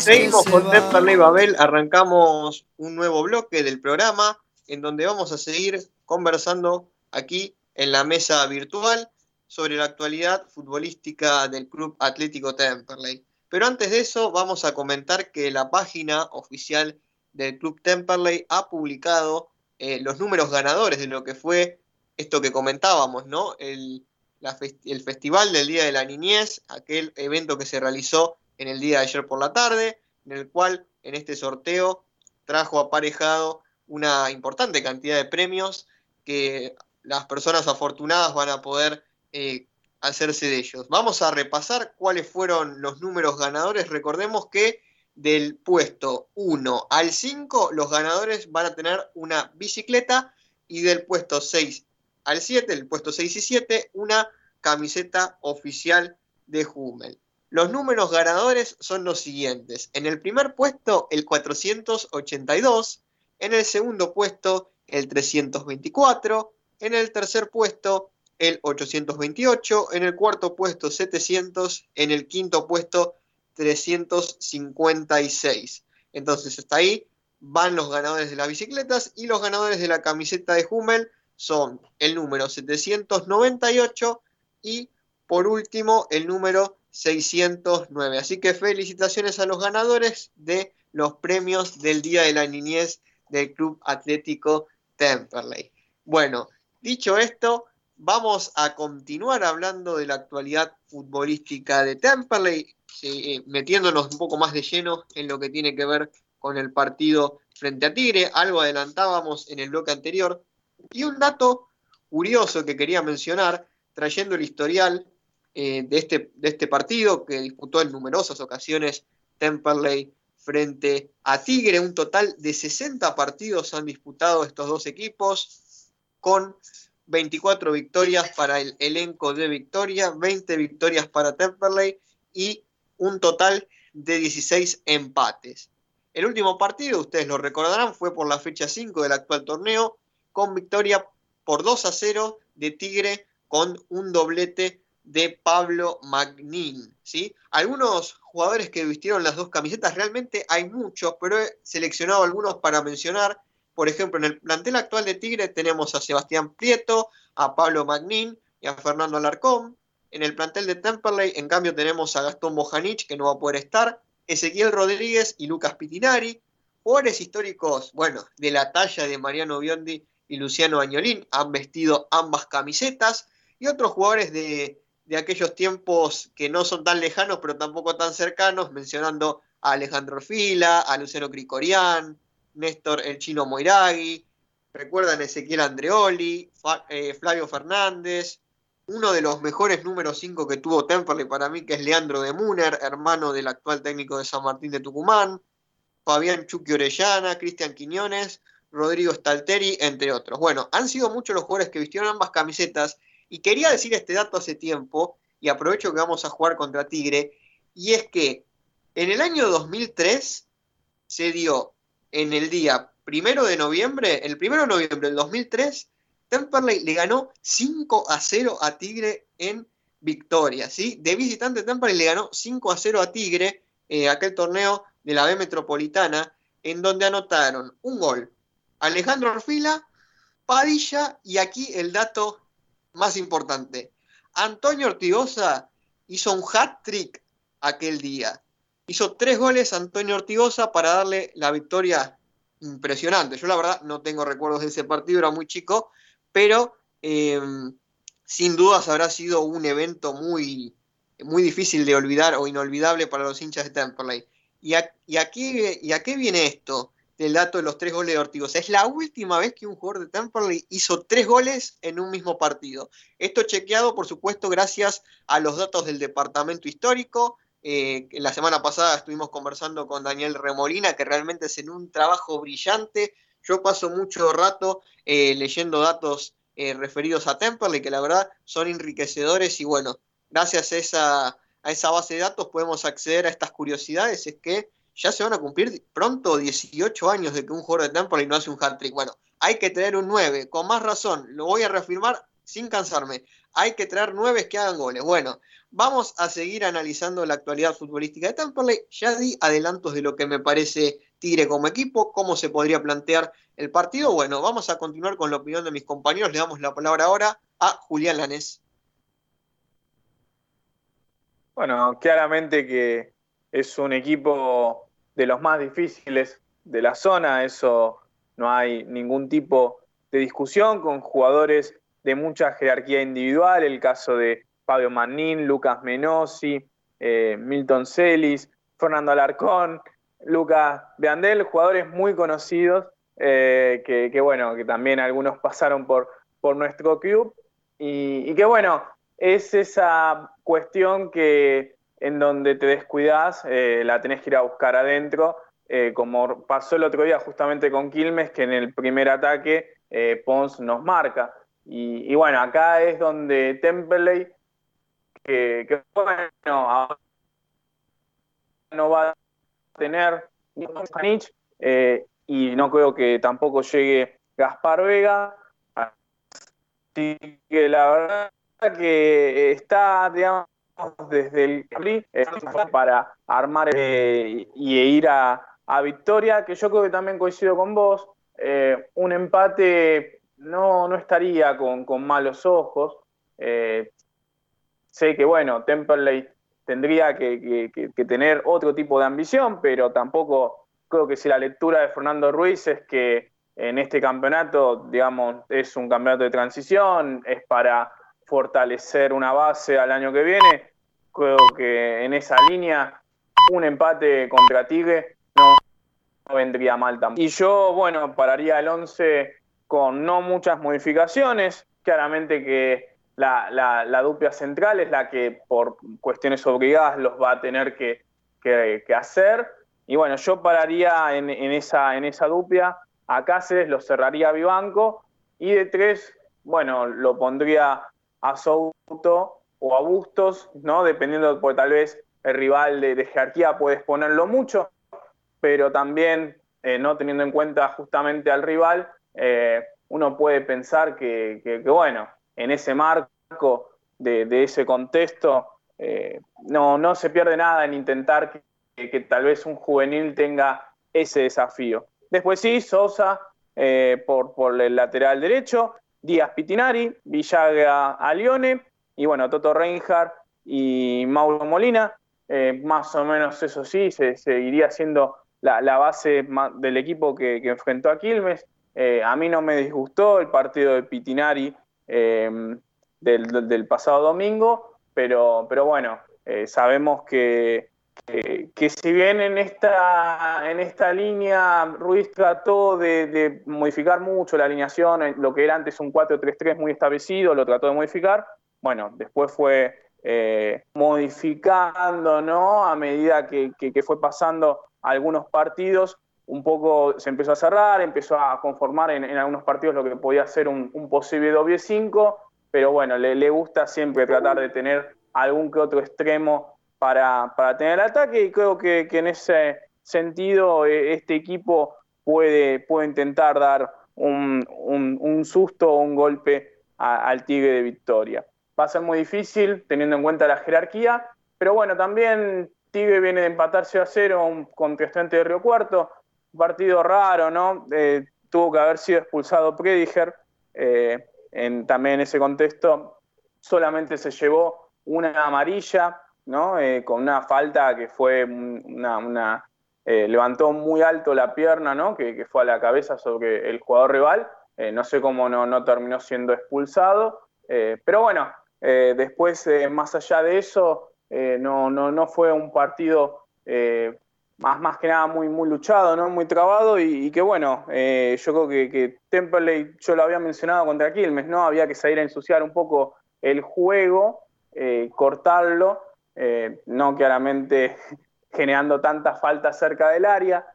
Seguimos con. Temperley Babel, arrancamos un nuevo bloque del programa en donde vamos a seguir conversando aquí en la mesa virtual sobre la actualidad futbolística del Club Atlético Temperley. Pero antes de eso vamos a comentar que la página oficial del Club Temperley ha publicado eh, los números ganadores de lo que fue esto que comentábamos, ¿no? El, la el Festival del Día de la Niñez, aquel evento que se realizó en el día de ayer por la tarde, en el cual en este sorteo trajo aparejado una importante cantidad de premios que las personas afortunadas van a poder eh, hacerse de ellos. Vamos a repasar cuáles fueron los números ganadores. Recordemos que del puesto 1 al 5 los ganadores van a tener una bicicleta y del puesto 6 al 7, el puesto 6 y 7, una camiseta oficial de Hummel. Los números ganadores son los siguientes. En el primer puesto, el 482. En el segundo puesto, el 324. En el tercer puesto, el 828. En el cuarto puesto, 700. En el quinto puesto, 356. Entonces, hasta ahí van los ganadores de las bicicletas y los ganadores de la camiseta de Hummel son el número 798 y por último el número 609. Así que felicitaciones a los ganadores de los premios del Día de la Niñez del Club Atlético Temperley. Bueno, dicho esto, vamos a continuar hablando de la actualidad futbolística de Temperley, eh, metiéndonos un poco más de lleno en lo que tiene que ver con el partido frente a Tigre. Algo adelantábamos en el bloque anterior. Y un dato curioso que quería mencionar, trayendo el historial eh, de, este, de este partido que disputó en numerosas ocasiones Temperley frente a Tigre. Un total de 60 partidos han disputado estos dos equipos con 24 victorias para el elenco de Victoria, 20 victorias para Temperley y un total de 16 empates. El último partido, ustedes lo recordarán, fue por la fecha 5 del actual torneo, con victoria por 2 a 0 de Tigre con un doblete de Pablo Magnin. ¿sí? Algunos jugadores que vistieron las dos camisetas, realmente hay muchos, pero he seleccionado algunos para mencionar. Por ejemplo, en el plantel actual de Tigre tenemos a Sebastián Prieto, a Pablo Magnin y a Fernando Alarcón. En el plantel de Temperley, en cambio, tenemos a Gastón Bojanic, que no va a poder estar, Ezequiel Rodríguez y Lucas Pitinari. Jugadores históricos, bueno, de la talla de Mariano Biondi y Luciano Añolín han vestido ambas camisetas. Y otros jugadores de, de aquellos tiempos que no son tan lejanos, pero tampoco tan cercanos, mencionando a Alejandro Fila, a Luciano Cricorián, Néstor El Chino Moiragui, recuerdan Ezequiel Andreoli, eh, Flavio Fernández, uno de los mejores números 5 que tuvo Temperley para mí, que es Leandro de Muner, hermano del actual técnico de San Martín de Tucumán, Fabián Chucky Orellana, Cristian Quiñones, Rodrigo Stalteri, entre otros. Bueno, han sido muchos los jugadores que vistieron ambas camisetas y quería decir este dato hace tiempo y aprovecho que vamos a jugar contra Tigre, y es que en el año 2003 se dio en el día primero de noviembre, el primero de noviembre del 2003, Temperley le ganó 5 a 0 a Tigre en victoria, ¿sí? De visitante Temperley le ganó 5 a 0 a Tigre, eh, aquel torneo de la B Metropolitana, en donde anotaron un gol Alejandro Orfila, Padilla, y aquí el dato más importante. Antonio Ortigosa hizo un hat-trick aquel día. Hizo tres goles Antonio Ortigosa para darle la victoria impresionante. Yo la verdad no tengo recuerdos de ese partido, era muy chico, pero eh, sin dudas habrá sido un evento muy, muy difícil de olvidar o inolvidable para los hinchas de Temperley. ¿Y a, y a qué, y a qué viene esto del dato de los tres goles de Ortigosa? Es la última vez que un jugador de Temperley hizo tres goles en un mismo partido. Esto chequeado, por supuesto, gracias a los datos del departamento histórico. Eh, la semana pasada estuvimos conversando con Daniel Remolina, que realmente es en un trabajo brillante. Yo paso mucho rato eh, leyendo datos eh, referidos a Temperley, que la verdad son enriquecedores y bueno, gracias a esa, a esa base de datos podemos acceder a estas curiosidades, es que ya se van a cumplir pronto 18 años de que un jugador de Temperley no hace un hat-trick. Bueno, hay que tener un 9, con más razón, lo voy a reafirmar sin cansarme, hay que traer 9 que hagan goles. Bueno, vamos a seguir analizando la actualidad futbolística de Temperley, ya di adelantos de lo que me parece Tigre como equipo, cómo se podría plantear el partido. Bueno, vamos a continuar con la opinión de mis compañeros. Le damos la palabra ahora a Julián Lanés. Bueno, claramente que es un equipo de los más difíciles de la zona, eso no hay ningún tipo de discusión, con jugadores de mucha jerarquía individual, el caso de Fabio Manín, Lucas Menosi, eh, Milton Celis, Fernando Alarcón, Lucas Beandel, jugadores muy conocidos, eh, que, que, bueno, que también algunos pasaron por, por nuestro club, y, y que bueno, es esa cuestión que en donde te descuidas, eh, la tenés que ir a buscar adentro, eh, como pasó el otro día justamente con Quilmes, que en el primer ataque eh, Pons nos marca. Y, bueno, acá es donde Temperley, que, bueno, no va a tener y no creo que tampoco llegue Gaspar Vega. Así que la verdad que está, digamos, desde el eh, para armar eh, y ir a, a, Victoria, que yo creo que también coincido con vos. Eh, un empate no, no estaría con, con malos ojos. Eh, sé que, bueno, Temperley tendría que, que, tener otro tipo de ambición, pero tampoco creo que si la lectura de Fernando Ruiz es que en este campeonato, digamos, es un campeonato de transición, es para fortalecer una base al año que viene. Creo que en esa línea un empate contra Tigre no, no vendría mal tampoco. Y yo, bueno, pararía el 11 con no muchas modificaciones. Claramente que la, la, la, dupla central es la que por cuestiones obligadas los va a tener que, que, hacer. Y bueno, yo pararía en, en, esa, en esa dupla. A Cáceres lo cerraría a Vivanco. Y de tres, bueno, lo pondría a Souto o a Bustos, ¿no? Dependiendo, porque tal vez el rival de, de jerarquía puedes ponerlo mucho, pero también eh, no teniendo en cuenta justamente al rival, eh, uno puede pensar que, bueno, en ese marco de, ese contexto, eh, no, no se pierde nada en intentar que, tal vez un juvenil tenga ese desafío. Después sí, Sosa por, por el lateral derecho, Díaz Pitinari, Villaga a Lione, y bueno, Toto Reinhardt y Mauro Molina, eh, más o menos eso sí, se seguiría siendo la, base del equipo que, enfrentó a Quilmes. Eh, a mí no me disgustó el partido de Pitinari eh, del, pasado domingo, pero, pero bueno, eh, sabemos que, que, si bien en esta, en esta línea Ruiz trató de modificar mucho la alineación, lo que era antes un 4-3-3 muy establecido, lo trató de modificar, bueno, después fue eh, modificando, ¿no? A medida que, fue pasando algunos partidos, un poco se empezó a cerrar, empezó a conformar en, algunos partidos lo que podía ser un, posible doble 5, pero bueno, le, gusta siempre tratar de tener algún que otro extremo para, para tener el ataque y creo que, en ese sentido eh, este equipo puede, puede intentar dar un, un, susto o un golpe al Tigre de Victoria va a ser muy difícil teniendo en cuenta la jerarquía, pero bueno, también Tigre viene de empatarse a cero un contestante de Río Cuarto, partido raro, ¿no? Eh, tuvo que haber sido expulsado Prediger, eh, también en ese contexto solamente se llevó una amarilla, ¿no? Eh, con una falta que fue una, levantó muy alto la pierna, ¿no? Que, fue a la cabeza sobre el jugador rival, no sé cómo no, no terminó siendo expulsado, pero bueno, eh, después, eh, más allá de eso, eh, no, no, no fue un partido más, más que nada muy, muy luchado, ¿no? muy trabado y, que bueno, yo creo que, que Temperley, yo lo había mencionado contra Quilmes, ¿no? había que salir a ensuciar un poco el juego, cortarlo, no claramente generando tantas faltas cerca del área,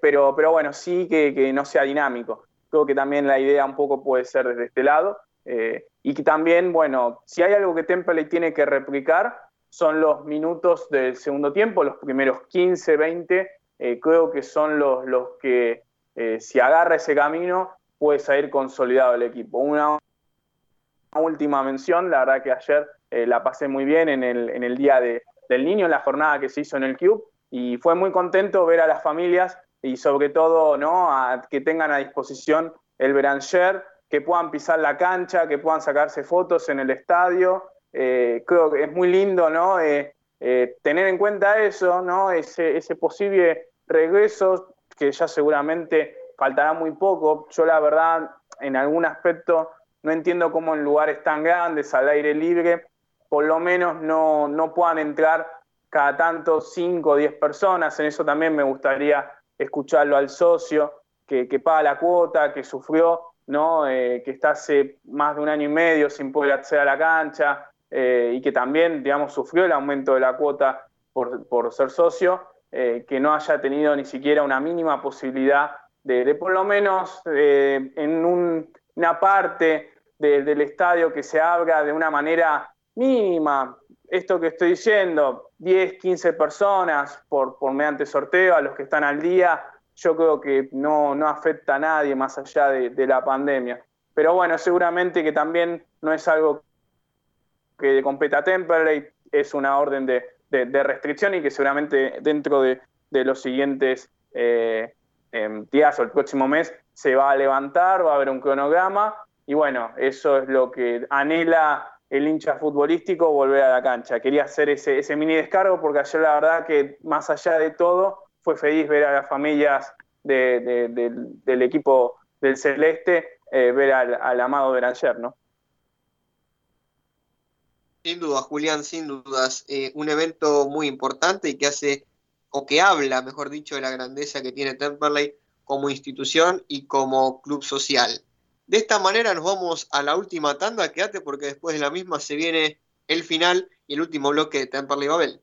pero, pero bueno, sí que, que no sea dinámico. Creo que también la idea un poco puede ser desde este lado. Y también, bueno, si hay algo que Temperley tiene que replicar, son los minutos del segundo tiempo, los primeros 15, 20, eh, creo que son los, los que, eh, si agarra ese camino, puede salir consolidado el equipo. Una, última mención, la verdad que ayer eh, la pasé muy bien en el, en el Día de- del Niño, en la jornada que se hizo en el Cube, y fue muy contento ver a las familias y sobre todo ¿no? que tengan a disposición el Beranger, que puedan pisar la cancha, que puedan sacarse fotos en el estadio. Eh, creo que es muy lindo ¿no? Eh, eh, tener en cuenta eso, ¿no? ese, posible regreso, que ya seguramente faltará muy poco. Yo la verdad, en algún aspecto, no entiendo cómo en lugares tan grandes, al aire libre, por lo menos no, no puedan entrar cada tanto 5 o 10 personas. En eso también me gustaría escucharlo al socio que paga la cuota, que sufrió, ¿no? Eh, que está hace más de un año y medio sin poder acceder a la cancha eh, y que también, digamos, sufrió el aumento de la cuota por, por ser socio, eh, que no haya tenido ni siquiera una mínima posibilidad de, por lo menos en un- una parte de- del estadio que se abra de una manera mínima. Esto que estoy diciendo, 10, 15 personas por, por mediante sorteo a los que están al día, yo creo que no, no afecta a nadie más allá de, de la pandemia. Pero bueno, seguramente que también no es algo que competa a Temperley, es una orden de, de- restricción y que seguramente dentro de, de los siguientes eh, em, días o el próximo mes se va a levantar, va a haber un cronograma y bueno, eso es lo que anhela el hincha futbolístico, volver a la cancha. Quería hacer ese, ese mini descargo porque ayer la verdad que más allá de todo fue feliz ver a las familias de- de- del, del equipo del Celeste, eh, ver al, al amado Beranger, ¿no? Sin duda, Julián, sin dudas. eh, un evento muy importante y que hace, o que habla, mejor dicho, de la grandeza que tiene Temperley como institución y como club social. De esta manera nos vamos a la última tanda, quédate porque después de la misma se viene el final y el último bloque de Temperley Babel.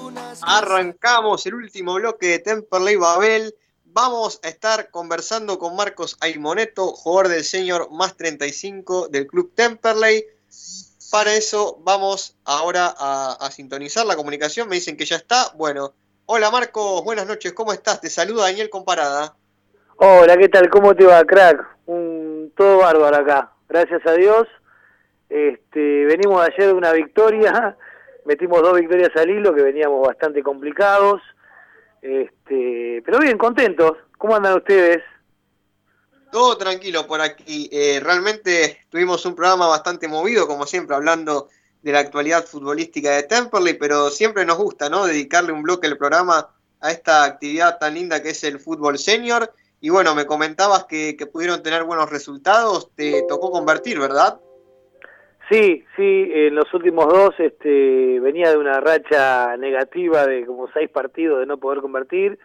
Arrancamos el último bloque de Temperley Babel. Vamos a estar conversando con Marcos Aimoneto, jugador del señor más 35 del club Temperley. Para eso vamos ahora a, a sintonizar la comunicación. Me dicen que ya está. Bueno, hola Marcos, buenas noches, ¿cómo estás? Te saluda Daniel Comparada. Hola, ¿qué tal? ¿Cómo te va, crack? Un, todo bárbaro acá. Gracias a Dios. Este, venimos de ayer de una victoria. Metimos dos victorias al hilo que veníamos bastante complicados. Este, pero bien, contentos. ¿Cómo andan ustedes? Todo tranquilo por aquí. Eh, realmente tuvimos un programa bastante movido, como siempre, hablando de la actualidad futbolística de Temperley, pero siempre nos gusta, ¿no? Dedicarle un bloque del programa a esta actividad tan linda que es el fútbol senior. Y bueno, me comentabas que pudieron tener buenos resultados, te tocó convertir, ¿verdad? Sí, sí, en los últimos dos este, venía de una racha negativa de como seis partidos de no poder convertir.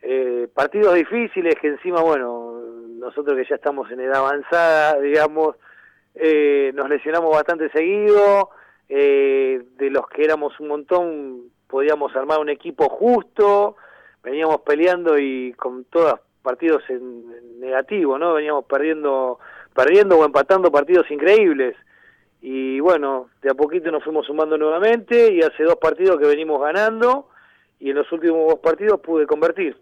Eh, partidos difíciles que encima, bueno, nosotros que ya estamos en edad avanzada, digamos, eh, nos lesionamos bastante seguido. Eh, de los que éramos un montón, podíamos armar un equipo justo. Veníamos peleando y con todos partidos en, en negativo, ¿no? Veníamos perdiendo, perdiendo o empatando partidos increíbles y bueno, de a poquito nos fuimos sumando nuevamente y hace dos partidos que venimos ganando y en los últimos dos partidos pude convertir.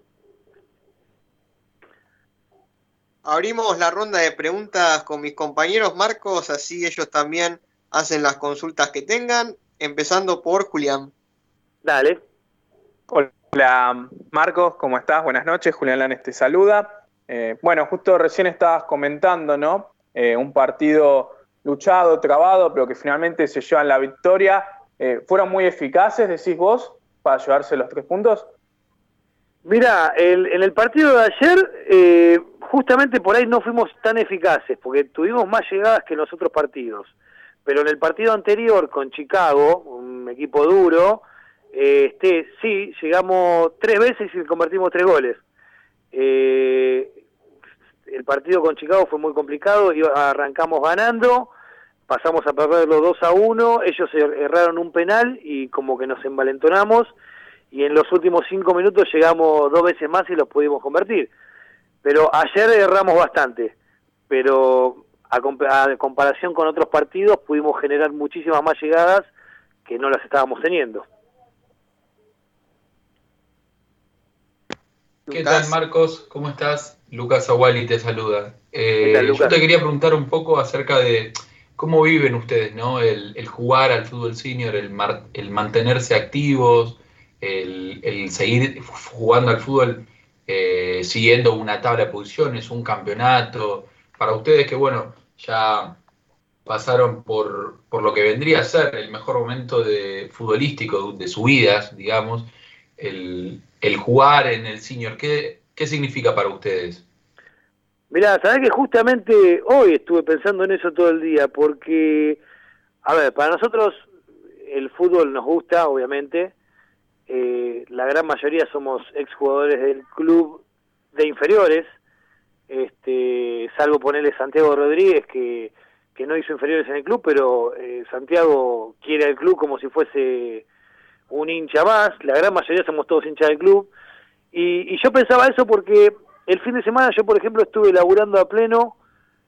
Abrimos la ronda de preguntas con mis compañeros Marcos, así ellos también hacen las consultas que tengan, empezando por Julián. Dale. Hola Marcos, ¿cómo estás? Buenas noches, Julián Lanes te saluda. Eh, bueno, justo recién estabas comentando, ¿no? Eh, un partido luchado, trabado, pero que finalmente se llevan la victoria. Eh, ¿Fueron muy eficaces, decís vos, para llevarse los tres puntos? Mira, el, en el partido de ayer, eh, justamente por ahí no fuimos tan eficaces, porque tuvimos más llegadas que en los otros partidos. Pero en el partido anterior con Chicago, un equipo duro, eh, este, sí, llegamos tres veces y convertimos tres goles. Eh, el partido con Chicago fue muy complicado, y arrancamos ganando, pasamos a perderlo 2 a 1, ellos erraron un penal y como que nos envalentonamos y en los últimos cinco minutos llegamos dos veces más y los pudimos convertir. Pero ayer erramos bastante, pero a, a comparación con otros partidos pudimos generar muchísimas más llegadas que no las estábamos teniendo. ¿Qué tal, Marcos? ¿Cómo estás? Lucas Aguali te saluda. Eh, tal, yo te quería preguntar un poco acerca de cómo viven ustedes, ¿no? El, jugar al fútbol senior, el, mantenerse activos, el, seguir jugando al fútbol eh, siguiendo una tabla de posiciones, un campeonato. Para ustedes que, bueno, ya pasaron por, por lo que vendría a ser el mejor momento de, futbolístico de su vida, digamos, el, el jugar en el senior, ¿qué, ¿qué significa para ustedes? Mirá, sabés que justamente hoy estuve pensando en eso todo el día, porque, a ver, para nosotros el fútbol nos gusta, obviamente, eh, la gran mayoría somos exjugadores del club de inferiores, este, salvo ponerle Santiago Rodríguez, que, que no hizo inferiores en el club, pero eh, Santiago quiere al club como si fuese un hincha más, la gran mayoría somos todos hinchas del club, y, y yo pensaba eso porque el fin de semana yo, por ejemplo, estuve laburando a pleno,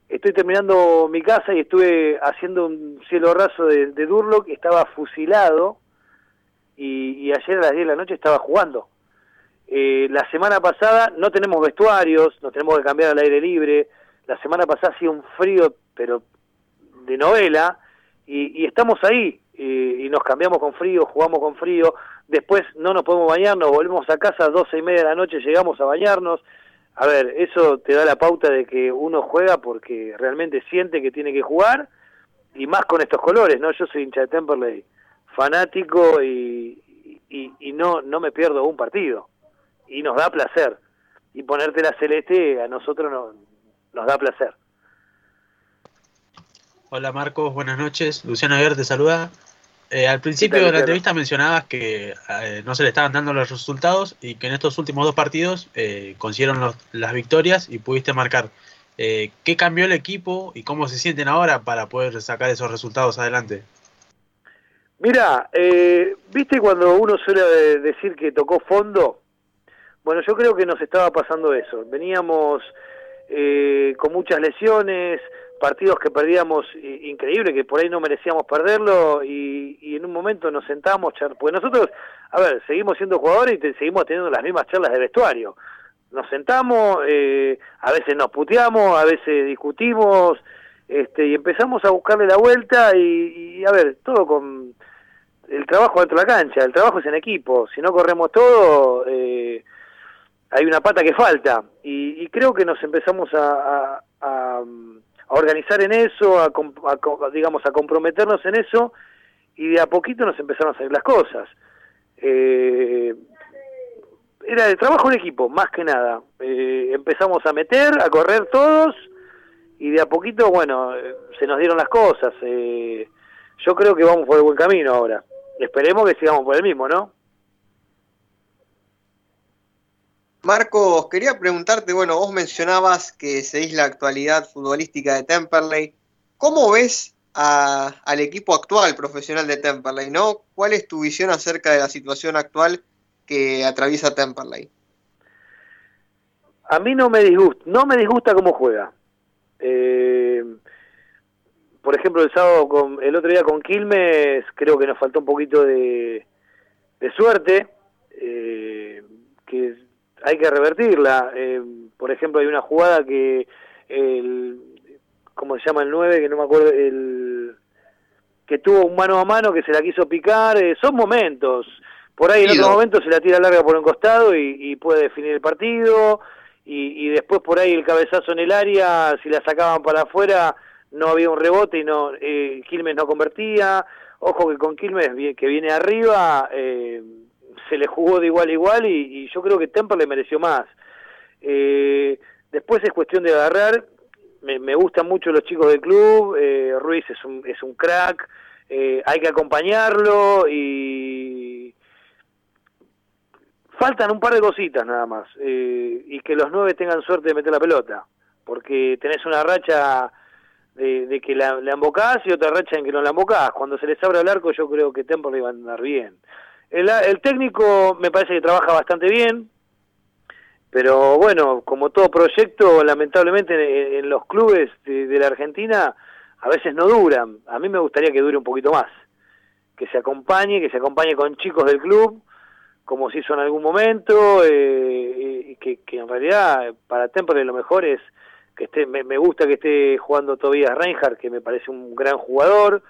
estoy terminando mi casa y estuve haciendo un cielo raso de, de Durlock, estaba fusilado y, ayer a las 10 de la noche estaba jugando. Eh, la semana pasada no tenemos vestuarios, nos tenemos que cambiar al aire libre. La semana pasada hacía un frío, pero de novela y, estamos ahí y, nos cambiamos con frío, jugamos con frío, después no nos podemos bañar, nos volvemos a casa a 12 y media de la noche, llegamos a bañarnos. A ver, eso te da la pauta de que uno juega porque realmente siente que tiene que jugar y más con estos colores, ¿no? Yo soy hincha de Temperley, fanático y, y, y no, no me pierdo un partido y nos da placer. Y ponerte la celeste a nosotros no, nos da placer. Hola Marcos, buenas noches. Luciano Aguirre te saluda. Eh, al principio de la entrevista mencionabas que eh, no se le estaban dando los resultados y que en estos últimos dos partidos eh, consiguieron los- las victorias y pudiste marcar. ¿Qué cambió el equipo y cómo se sienten ahora para poder sacar esos resultados adelante? Mira, eh, ¿viste cuando uno suele decir que tocó fondo? Bueno, yo creo que nos estaba pasando eso. Veníamos eh, con muchas lesiones, partidos que perdíamos increíble, que por ahí no merecíamos perderlo y, y en un momento nos sentamos, char- pues nosotros, a ver, seguimos siendo jugadores y te- seguimos teniendo las mismas charlas de vestuario. Nos sentamos, eh, a veces nos puteamos, a veces discutimos, este, y empezamos a buscarle la vuelta y, y, a ver, todo con el trabajo dentro de la cancha, el trabajo es en equipo, si no corremos todo, eh, hay una pata que falta y, y creo que nos empezamos a, a- a, a organizar en eso, a, a digamos a comprometernos en eso y de a poquito nos empezaron a salir las cosas. Eh, era el trabajo en equipo, más que nada. Eh, empezamos a meter, a correr todos y de a poquito, bueno, eh, se nos dieron las cosas. Eh, yo creo que vamos por el buen camino ahora. Esperemos que sigamos por el mismo, ¿no? Marcos, quería preguntarte, bueno, vos mencionabas que seguís la actualidad futbolística de Temperley. ¿Cómo ves a- al equipo actual profesional de Temperley, no? ¿Cuál es tu visión acerca de la situación actual que atraviesa Temperley? A mí no me disgusta, no me disgusta cómo juega. Eh, por ejemplo, el sábado, con, el otro día con Quilmes, creo que nos faltó un poquito de, de suerte, eh, que hay que revertirla. Eh, por ejemplo, hay una jugada que, el, ¿cómo se llama el 9? Que no me acuerdo, el que tuvo un mano a mano que se la quiso picar. eh, son momentos. Por ahí en Ido. otro momento se la tira larga por un costado y, y puede definir el partido. Y, y después por ahí el cabezazo en el área, si la sacaban para afuera, no había un rebote y no eh, Quilmes no convertía. Ojo que con Quilmes, que viene arriba, eh, se le jugó de igual a igual y, yo creo que Temper le mereció más. Eh, después es cuestión de agarrar. Me, gustan mucho los chicos del club. eh, Ruiz es un, es un crack. eh, hay que acompañarlo y faltan un par de cositas nada más. eh, y que los nueve tengan suerte de meter la pelota. Porque tenés una racha de, de que la, la embocás y otra racha en que no la embocás. Cuando se les abra el arco yo creo que Temple le va a andar bien. El, el técnico me parece que trabaja bastante bien, pero bueno, como todo proyecto, lamentablemente en, los clubes de, de la Argentina a veces no duran. A mí me gustaría que dure un poquito más, que se acompañe, que se acompañe con chicos del club, como se hizo en algún momento, eh, y que, que en realidad para Temple lo mejor es que esté, me, me gusta que esté jugando Tobias Reinhardt, que me parece un gran jugador,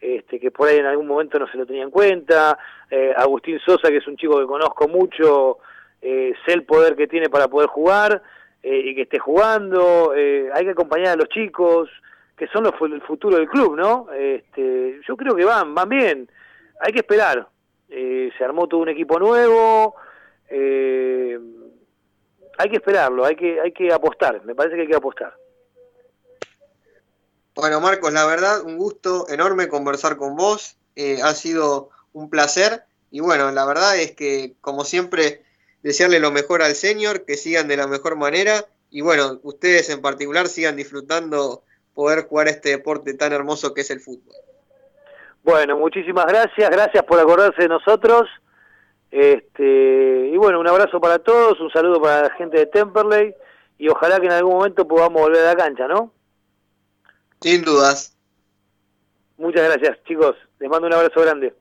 este, que por ahí en algún momento no se lo tenía en cuenta, eh, Agustín Sosa, que es un chico que conozco mucho, eh, sé el poder que tiene para poder jugar eh, y que esté jugando, hay que acompañar a los chicos, que son los, el futuro del club, ¿no? Este, yo creo que van, van bien, hay que esperar, se armó todo un equipo nuevo, hay que esperarlo, hay que, hay que apostar, me parece que hay que apostar. Bueno, Marcos, la verdad, un gusto enorme conversar con vos. eh, ha sido un placer. Y bueno, la verdad es que, como siempre, desearle lo mejor al senior, que sigan de la mejor manera. Y bueno, ustedes en particular sigan disfrutando poder jugar este deporte tan hermoso que es el fútbol. Bueno, muchísimas gracias, gracias por acordarse de nosotros. Este, y bueno, un abrazo para todos, un saludo para la gente de Temperley y ojalá que en algún momento podamos volver a la cancha, ¿no? Sin dudas. Muchas gracias, chicos. Les mando un abrazo grande.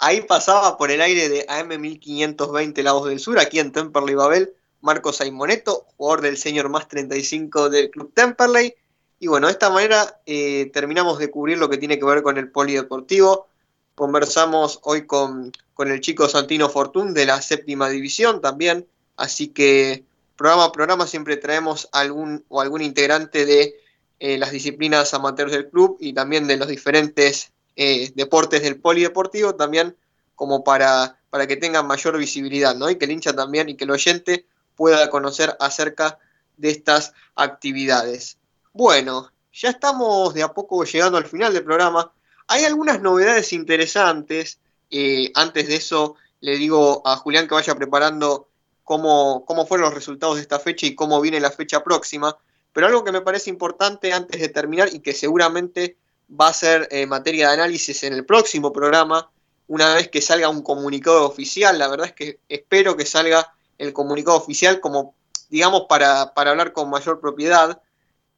Ahí pasaba por el aire de AM1520 La Voz del Sur, aquí en Temperley Babel, Marcos Aimoneto, jugador del Senior Más 35 del Club Temperley. Y bueno, de esta manera eh, terminamos de cubrir lo que tiene que ver con el polideportivo. Conversamos hoy con, con el chico Santino Fortún de la séptima división también. Así que programa a programa siempre traemos algún o algún integrante de eh, las disciplinas amateurs del club y también de los diferentes eh, deportes del polideportivo también como para, para que tengan mayor visibilidad, ¿no? Y que el hincha también y que el oyente pueda conocer acerca de estas actividades. Bueno, ya estamos de a poco llegando al final del programa. Hay algunas novedades interesantes. Eh, antes de eso, le digo a Julián que vaya preparando cómo, cómo fueron los resultados de esta fecha y cómo viene la fecha próxima. Pero algo que me parece importante antes de terminar y que seguramente va a ser eh, materia de análisis en el próximo programa, una vez que salga un comunicado oficial. La verdad es que espero que salga el comunicado oficial como, digamos, para, para hablar con mayor propiedad.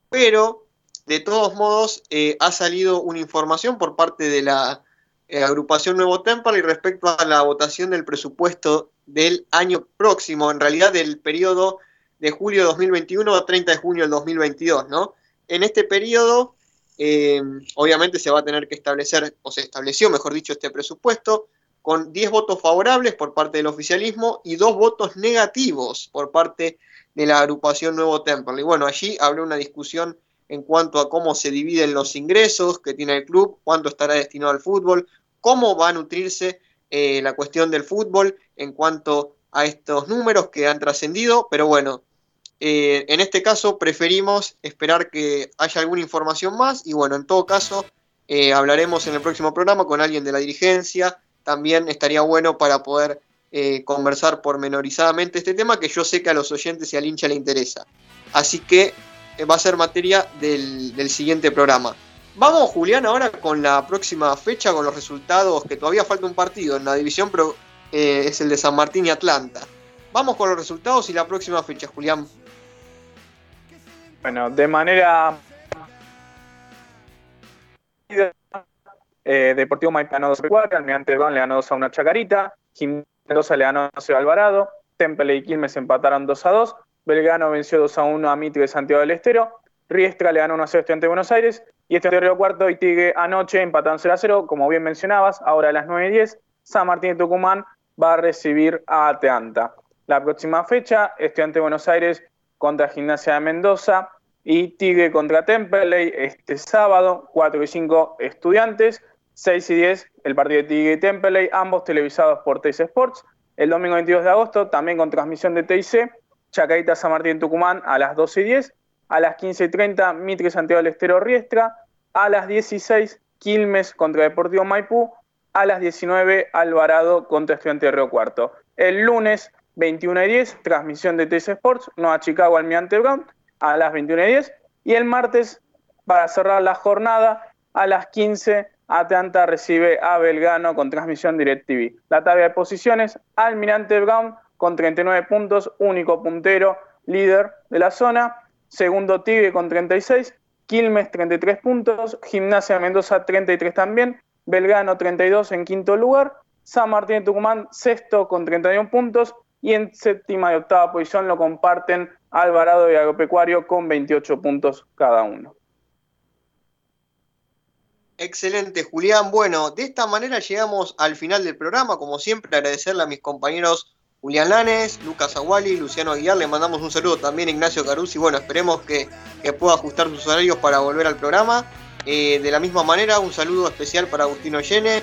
Pero, de todos modos, eh, ha salido una información por parte de la eh, agrupación Nuevo Temple y respecto a la votación del presupuesto del año próximo, en realidad del periodo de julio de 2021 a 30 de junio del 2022, ¿no? En este periodo, eh, obviamente se va a tener que establecer, o se estableció, mejor dicho, este presupuesto, con 10 votos favorables por parte del oficialismo y 2 votos negativos por parte de la agrupación Nuevo Temple. Y bueno, allí habrá una discusión en cuanto a cómo se dividen los ingresos que tiene el club, cuánto estará destinado al fútbol, cómo va a nutrirse eh, la cuestión del fútbol en cuanto a estos números que han trascendido, pero bueno, eh, en este caso preferimos esperar que haya alguna información más y bueno, en todo caso eh, hablaremos en el próximo programa con alguien de la dirigencia, también estaría bueno para poder eh, conversar pormenorizadamente este tema que yo sé que a los oyentes y al hincha le interesa. Así que eh, va a ser materia del, del siguiente programa. Vamos, Julián, ahora con la próxima fecha, con los resultados, que todavía falta un partido en la división, pero es el de San Martín y Atlanta. Vamos con los resultados y la próxima fecha, Julián. Bueno, de manera. Eh, Deportivo Maipa ganó 2 a 4, Almirante Brown le ganó 2 a 1 a Chacarita, Mendoza le ganó 2 a Alvarado, Temple y Quilmes empataron 2 a 2, Belgrano venció 2 a 1 a Mitre de Santiago del Estero, Riestra le ganó 1 a 0 a Estudiante de Buenos Aires, y este Río Cuarto y Tigre anoche empataron 0 a 0, como bien mencionabas, ahora a las 9 y 10, San Martín de Tucumán va a recibir a Atlanta. La próxima fecha, Estudiante de Buenos Aires contra Gimnasia de Mendoza y Tigre contra Temperley este sábado, 4 y 5 Estudiantes, 6 y 10 el partido de Tigre y Temperley, ambos televisados por TIC Sports. El domingo 22 de agosto, también con transmisión de TIC, Chacarita San Martín Tucumán a las 12 y 10, a las 15 y 30 Mitre Santiago del Estero Riestra, a las 16 Quilmes contra Deportivo Maipú, a las 19 Alvarado contra Estudiante de Río Cuarto. El lunes 21 y 10, transmisión de TC Sports, no a Chicago Almirante Brown, a las 21 y 10. Y el martes, para cerrar la jornada, a las 15, Atlanta recibe a Belgano con transmisión DirecTV. La tabla de posiciones, Almirante Brown con 39 puntos, único puntero, líder de la zona. Segundo Tigre con 36, Quilmes 33 puntos, Gimnasia Mendoza 33 también, Belgrano 32 en quinto lugar, San Martín de Tucumán sexto con 31 puntos y en séptima y octava posición lo comparten Alvarado y Agropecuario con 28 puntos cada uno. Excelente, Julián. Bueno, de esta manera llegamos al final del programa. Como siempre, agradecerle a mis compañeros Julián Lanes, Lucas Aguali, Luciano Aguilar. Le mandamos un saludo también a Ignacio Caruzzi. Bueno, esperemos que, que pueda ajustar sus horarios para volver al programa. Eh, de la misma manera, un saludo especial para Agustino Llene,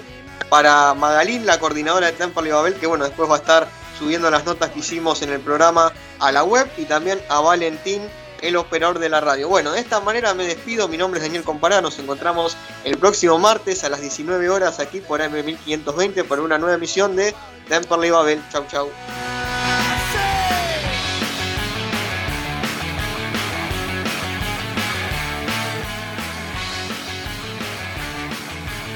para Magalín, la coordinadora de Temple y Babel, que bueno, después va a estar subiendo las notas que hicimos en el programa a la web, y también a Valentín, el operador de la radio. Bueno, de esta manera me despido. Mi nombre es Daniel Compará. Nos encontramos el próximo martes a las 19 horas aquí por AM1520 para una nueva emisión de Temperley Babel. Chau, chau.